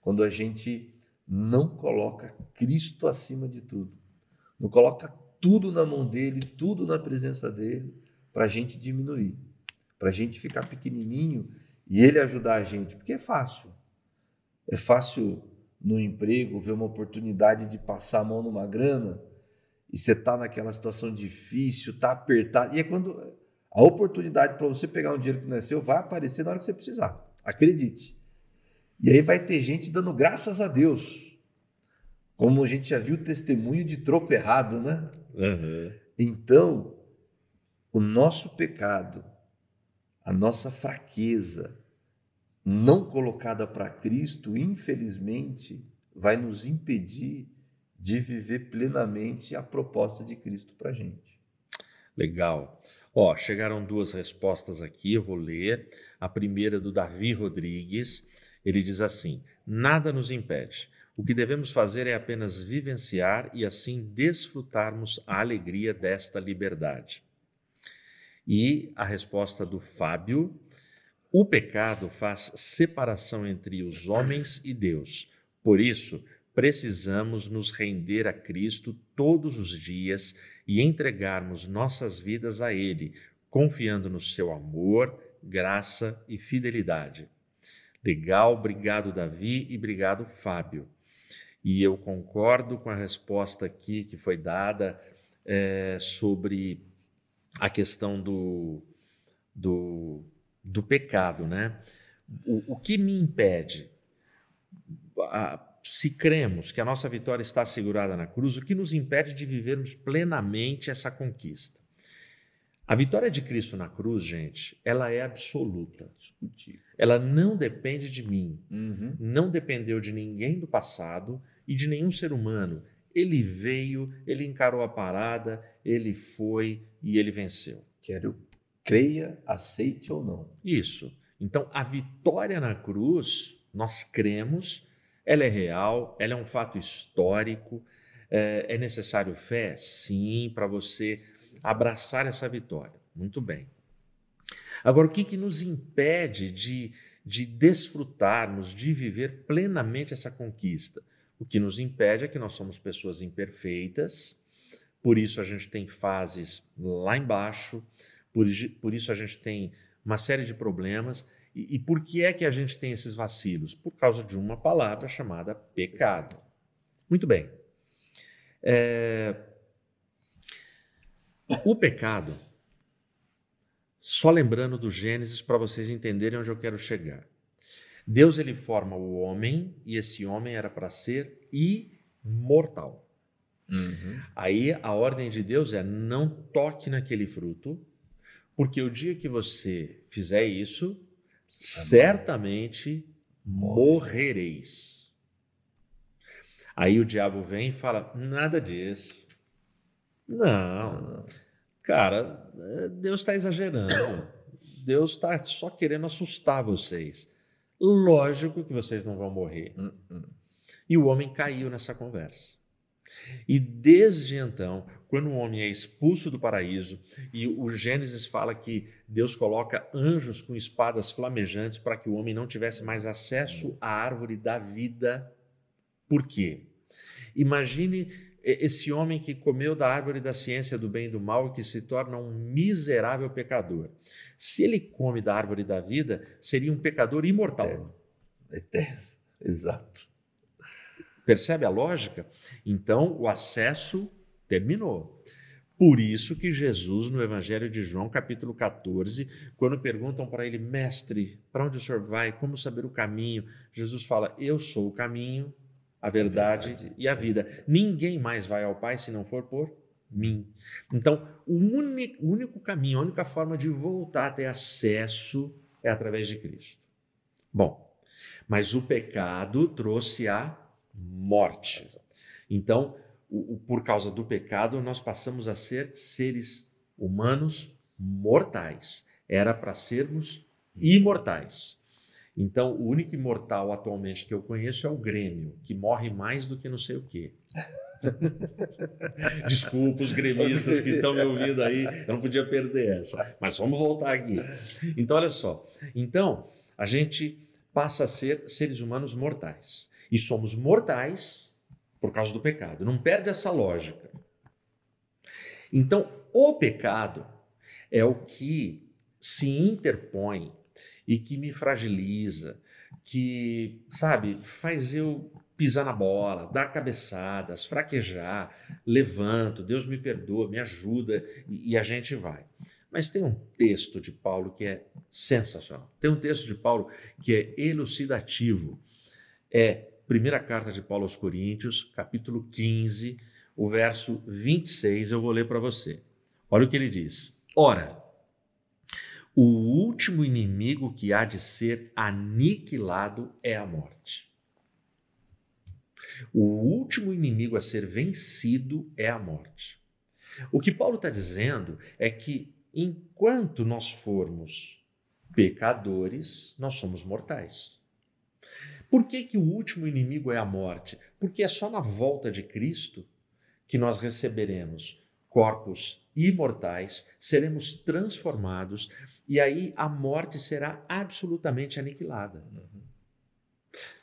quando a gente não coloca Cristo acima de tudo, não coloca tudo na mão dele, tudo na presença dele, para a gente diminuir, para a gente ficar pequenininho e ele ajudar a gente, porque é fácil. É fácil no emprego ver uma oportunidade de passar a mão numa grana e você está naquela situação difícil, está apertado. E é quando a oportunidade para você pegar um dinheiro que não é seu vai aparecer na hora que você precisar. Acredite. E aí vai ter gente dando graças a Deus. Como a gente já viu testemunho de troco errado, né? Uhum. Então, o nosso pecado, a nossa fraqueza não colocada para Cristo, infelizmente, vai nos impedir de viver plenamente a proposta de Cristo para a gente. Legal. Ó, chegaram duas respostas aqui, eu vou ler. A primeira do Davi Rodrigues. Ele diz assim: Nada nos impede. O que devemos fazer é apenas vivenciar e assim desfrutarmos a alegria desta liberdade. E a resposta do Fábio: O pecado faz separação entre os homens e Deus. Por isso, precisamos nos render a Cristo todos os dias e entregarmos nossas vidas a Ele, confiando no seu amor, graça e fidelidade. Legal, obrigado Davi e obrigado Fábio. E eu concordo com a resposta aqui que foi dada é, sobre a questão do, do, do pecado, né? O, o que me impede? Se cremos que a nossa vitória está assegurada na cruz, o que nos impede de vivermos plenamente essa conquista? A vitória de Cristo na cruz, gente, ela é absoluta. Ela não depende de mim, uhum. não dependeu de ninguém do passado e de nenhum ser humano. Ele veio, ele encarou a parada, ele foi e ele venceu. Quero creia, aceite ou não. Isso. Então, a vitória na cruz, nós cremos ela é real, ela é um fato histórico. É, é necessário fé? Sim, para você abraçar essa vitória. Muito bem. Agora, o que, que nos impede de, de desfrutarmos, de viver plenamente essa conquista? O que nos impede é que nós somos pessoas imperfeitas, por isso a gente tem fases lá embaixo, por, por isso a gente tem uma série de problemas e, e por que é que a gente tem esses vacilos? Por causa de uma palavra chamada pecado. Muito bem. É... O pecado, só lembrando do Gênesis para vocês entenderem onde eu quero chegar. Deus ele forma o homem e esse homem era para ser imortal. Uhum. Aí a ordem de Deus é não toque naquele fruto, porque o dia que você fizer isso, certamente morrereis. Aí o diabo vem e fala: nada disso. Não, cara, Deus está exagerando. Deus está só querendo assustar vocês. Lógico que vocês não vão morrer. Hum. E o homem caiu nessa conversa. E desde então, quando o homem é expulso do paraíso, e o Gênesis fala que Deus coloca anjos com espadas flamejantes para que o homem não tivesse mais acesso à árvore da vida. Por quê? Imagine esse homem que comeu da árvore da ciência do bem e do mal e que se torna um miserável pecador. Se ele come da árvore da vida, seria um pecador imortal. Eterno. Eterno. Exato. Percebe a lógica? Então, o acesso terminou. Por isso que Jesus, no Evangelho de João, capítulo 14, quando perguntam para ele, mestre, para onde o senhor vai? Como saber o caminho? Jesus fala: Eu sou o caminho, a verdade, a verdade. e a vida. Ninguém mais vai ao Pai se não for por mim. Então, o único, o único caminho, a única forma de voltar a ter acesso é através de Cristo. Bom, mas o pecado trouxe a morte. Então, o, por causa do pecado, nós passamos a ser seres humanos mortais. Era para sermos imortais. Então, o único imortal atualmente que eu conheço é o Grêmio, que morre mais do que não sei o quê. [LAUGHS] Desculpa os gremistas que estão me ouvindo aí, eu não podia perder essa. Mas vamos voltar aqui. Então, olha só. Então, a gente passa a ser seres humanos mortais. E somos mortais por causa do pecado. Não perde essa lógica. Então, o pecado é o que se interpõe e que me fragiliza, que, sabe, faz eu pisar na bola, dar cabeçadas, fraquejar, levanto, Deus me perdoa, me ajuda e, e a gente vai. Mas tem um texto de Paulo que é sensacional. Tem um texto de Paulo que é elucidativo. É primeira carta de Paulo aos Coríntios, capítulo 15, o verso 26, eu vou ler para você. Olha o que ele diz. Ora, o último inimigo que há de ser aniquilado é a morte. O último inimigo a ser vencido é a morte. O que Paulo está dizendo é que enquanto nós formos pecadores, nós somos mortais. Por que, que o último inimigo é a morte? Porque é só na volta de Cristo que nós receberemos corpos imortais, seremos transformados e aí a morte será absolutamente aniquilada.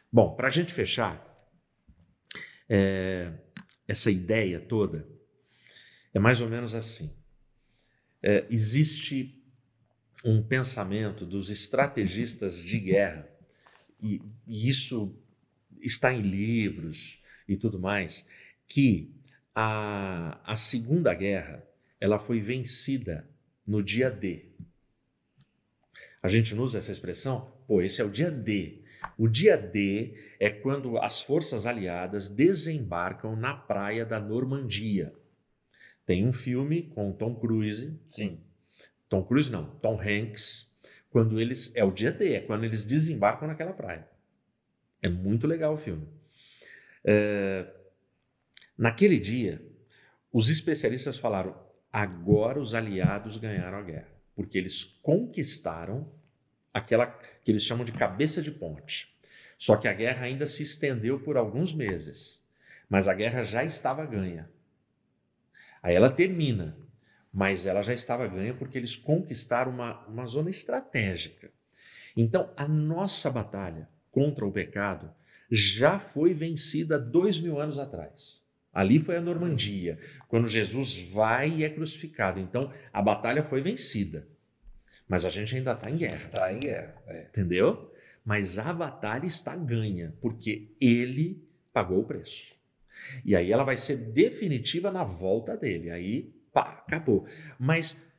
Bom, para a gente fechar, é, essa ideia toda é mais ou menos assim. É, existe um pensamento dos estrategistas de guerra, e, e isso está em livros e tudo mais, que a, a Segunda Guerra ela foi vencida no dia D. A gente não usa essa expressão? Pô, esse é o dia D. O dia D é quando as forças aliadas desembarcam na praia da Normandia. Tem um filme com Tom Cruise. Sim. Tom Cruise não, Tom Hanks. Quando eles. É o dia D, é quando eles desembarcam naquela praia. É muito legal o filme. É, naquele dia, os especialistas falaram: agora os aliados ganharam a guerra, porque eles conquistaram aquela que eles chamam de cabeça de ponte. Só que a guerra ainda se estendeu por alguns meses, mas a guerra já estava ganha. Aí ela termina, mas ela já estava ganha porque eles conquistaram uma, uma zona estratégica. Então, a nossa batalha contra o pecado já foi vencida dois mil anos atrás. Ali foi a Normandia, quando Jesus vai e é crucificado. Então, a batalha foi vencida. Mas a gente ainda está em guerra. Está em guerra. É. Entendeu? Mas a batalha está ganha, porque ele pagou o preço. E aí ela vai ser definitiva na volta dele. Aí, pá, acabou. Mas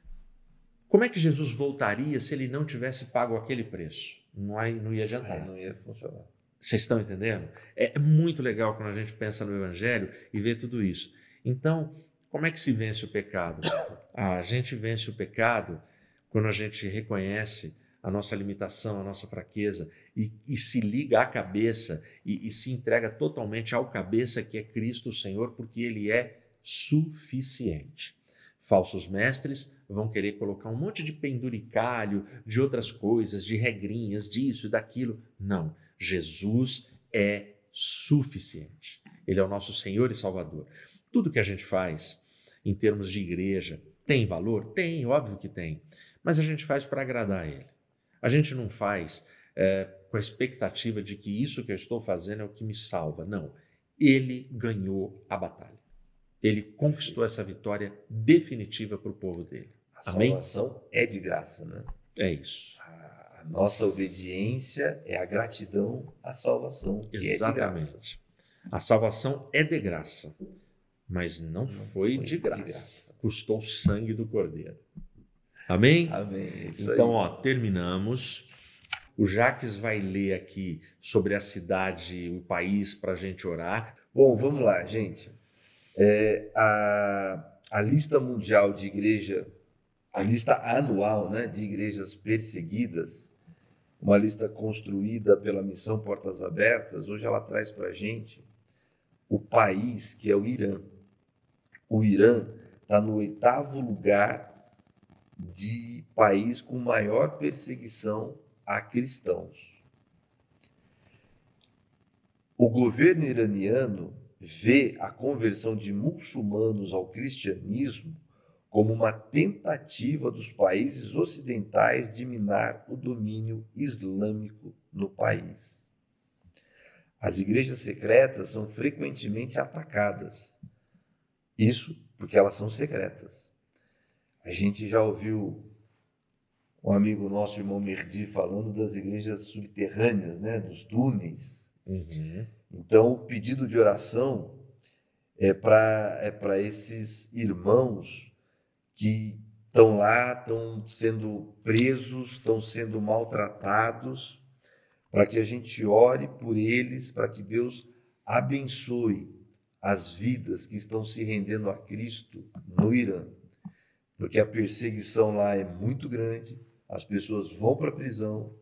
como é que Jesus voltaria se ele não tivesse pago aquele preço? Não, não ia adiantar. não ia funcionar. Vocês estão entendendo? É muito legal quando a gente pensa no Evangelho e vê tudo isso. Então, como é que se vence o pecado? Ah, a gente vence o pecado quando a gente reconhece a nossa limitação, a nossa fraqueza e, e se liga à cabeça e, e se entrega totalmente ao cabeça que é Cristo o Senhor, porque Ele é suficiente. Falsos mestres vão querer colocar um monte de penduricalho, de outras coisas, de regrinhas, disso e daquilo. Não, Jesus é suficiente. Ele é o nosso Senhor e Salvador. Tudo que a gente faz em termos de igreja tem valor? Tem, óbvio que tem mas a gente faz para agradar a Ele. A gente não faz é, com a expectativa de que isso que eu estou fazendo é o que me salva. Não. Ele ganhou a batalha. Ele conquistou essa vitória definitiva para o povo dele. A Amém? salvação é de graça, né? É isso. A nossa obediência é a gratidão à salvação. Que Exatamente. É de graça. A salvação é de graça, mas não, não foi, foi, de graça. De graça. Custou o sangue do cordeiro. Amém? Amém. Isso então, aí. ó, terminamos. O Jaques vai ler aqui sobre a cidade, o país, para a gente orar. Bom, vamos lá, gente. É, a, a lista mundial de igreja, a lista anual né, de igrejas perseguidas, uma lista construída pela Missão Portas Abertas, hoje ela traz para a gente o país que é o Irã. O Irã está no oitavo lugar de país com maior perseguição a cristãos. O governo iraniano vê a conversão de muçulmanos ao cristianismo como uma tentativa dos países ocidentais de minar o domínio islâmico no país. As igrejas secretas são frequentemente atacadas. Isso porque elas são secretas. A gente já ouviu um amigo nosso, irmão Merdi, falando das igrejas subterrâneas, né, dos túneis. Uhum. Então, o pedido de oração é para é esses irmãos que estão lá, estão sendo presos, estão sendo maltratados, para que a gente ore por eles, para que Deus abençoe as vidas que estão se rendendo a Cristo no Irã. Porque a perseguição lá é muito grande, as pessoas vão para a prisão,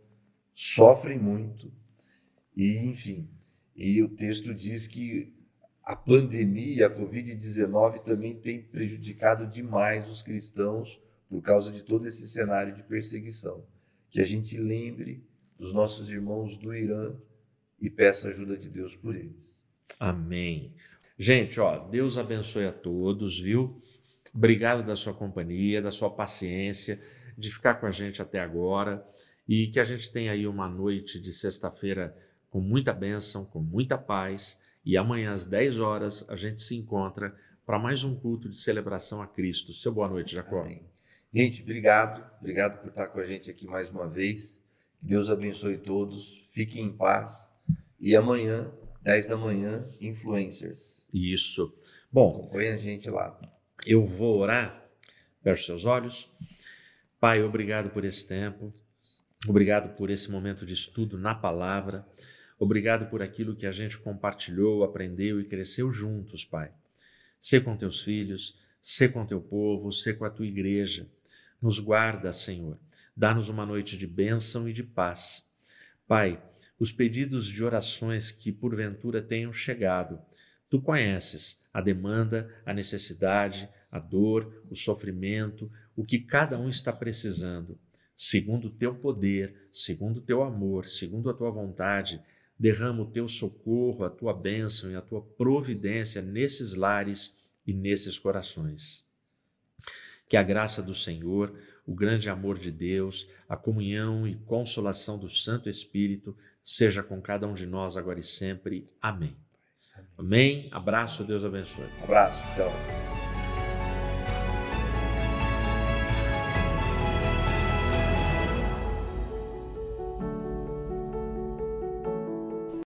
sofrem muito, e enfim. E o texto diz que a pandemia, a Covid-19 também tem prejudicado demais os cristãos por causa de todo esse cenário de perseguição. Que a gente lembre dos nossos irmãos do Irã e peça ajuda de Deus por eles. Amém. Gente, ó, Deus abençoe a todos, viu? Obrigado da sua companhia, da sua paciência, de ficar com a gente até agora e que a gente tenha aí uma noite de sexta-feira com muita bênção, com muita paz e amanhã às 10 horas a gente se encontra para mais um culto de celebração a Cristo. Seu boa noite, Jacó. Amém. Gente, obrigado. Obrigado por estar com a gente aqui mais uma vez. Deus abençoe todos. Fiquem em paz. E amanhã, 10 da manhã, influencers. Isso. Bom, acompanhe a gente lá. Eu vou orar. Feche seus olhos. Pai, obrigado por esse tempo. Obrigado por esse momento de estudo na palavra. Obrigado por aquilo que a gente compartilhou, aprendeu e cresceu juntos, Pai. Sê com teus filhos, sê com teu povo, sê com a tua igreja. Nos guarda, Senhor. Dá-nos uma noite de bênção e de paz. Pai, os pedidos de orações que porventura tenham chegado, tu conheces a demanda, a necessidade, a dor, o sofrimento, o que cada um está precisando. Segundo o teu poder, segundo o teu amor, segundo a tua vontade, derrama o teu socorro, a tua bênção e a tua providência nesses lares e nesses corações. Que a graça do Senhor, o grande amor de Deus, a comunhão e consolação do Santo Espírito seja com cada um de nós agora e sempre. Amém. Amém. Abraço, Deus abençoe. Abraço, tchau.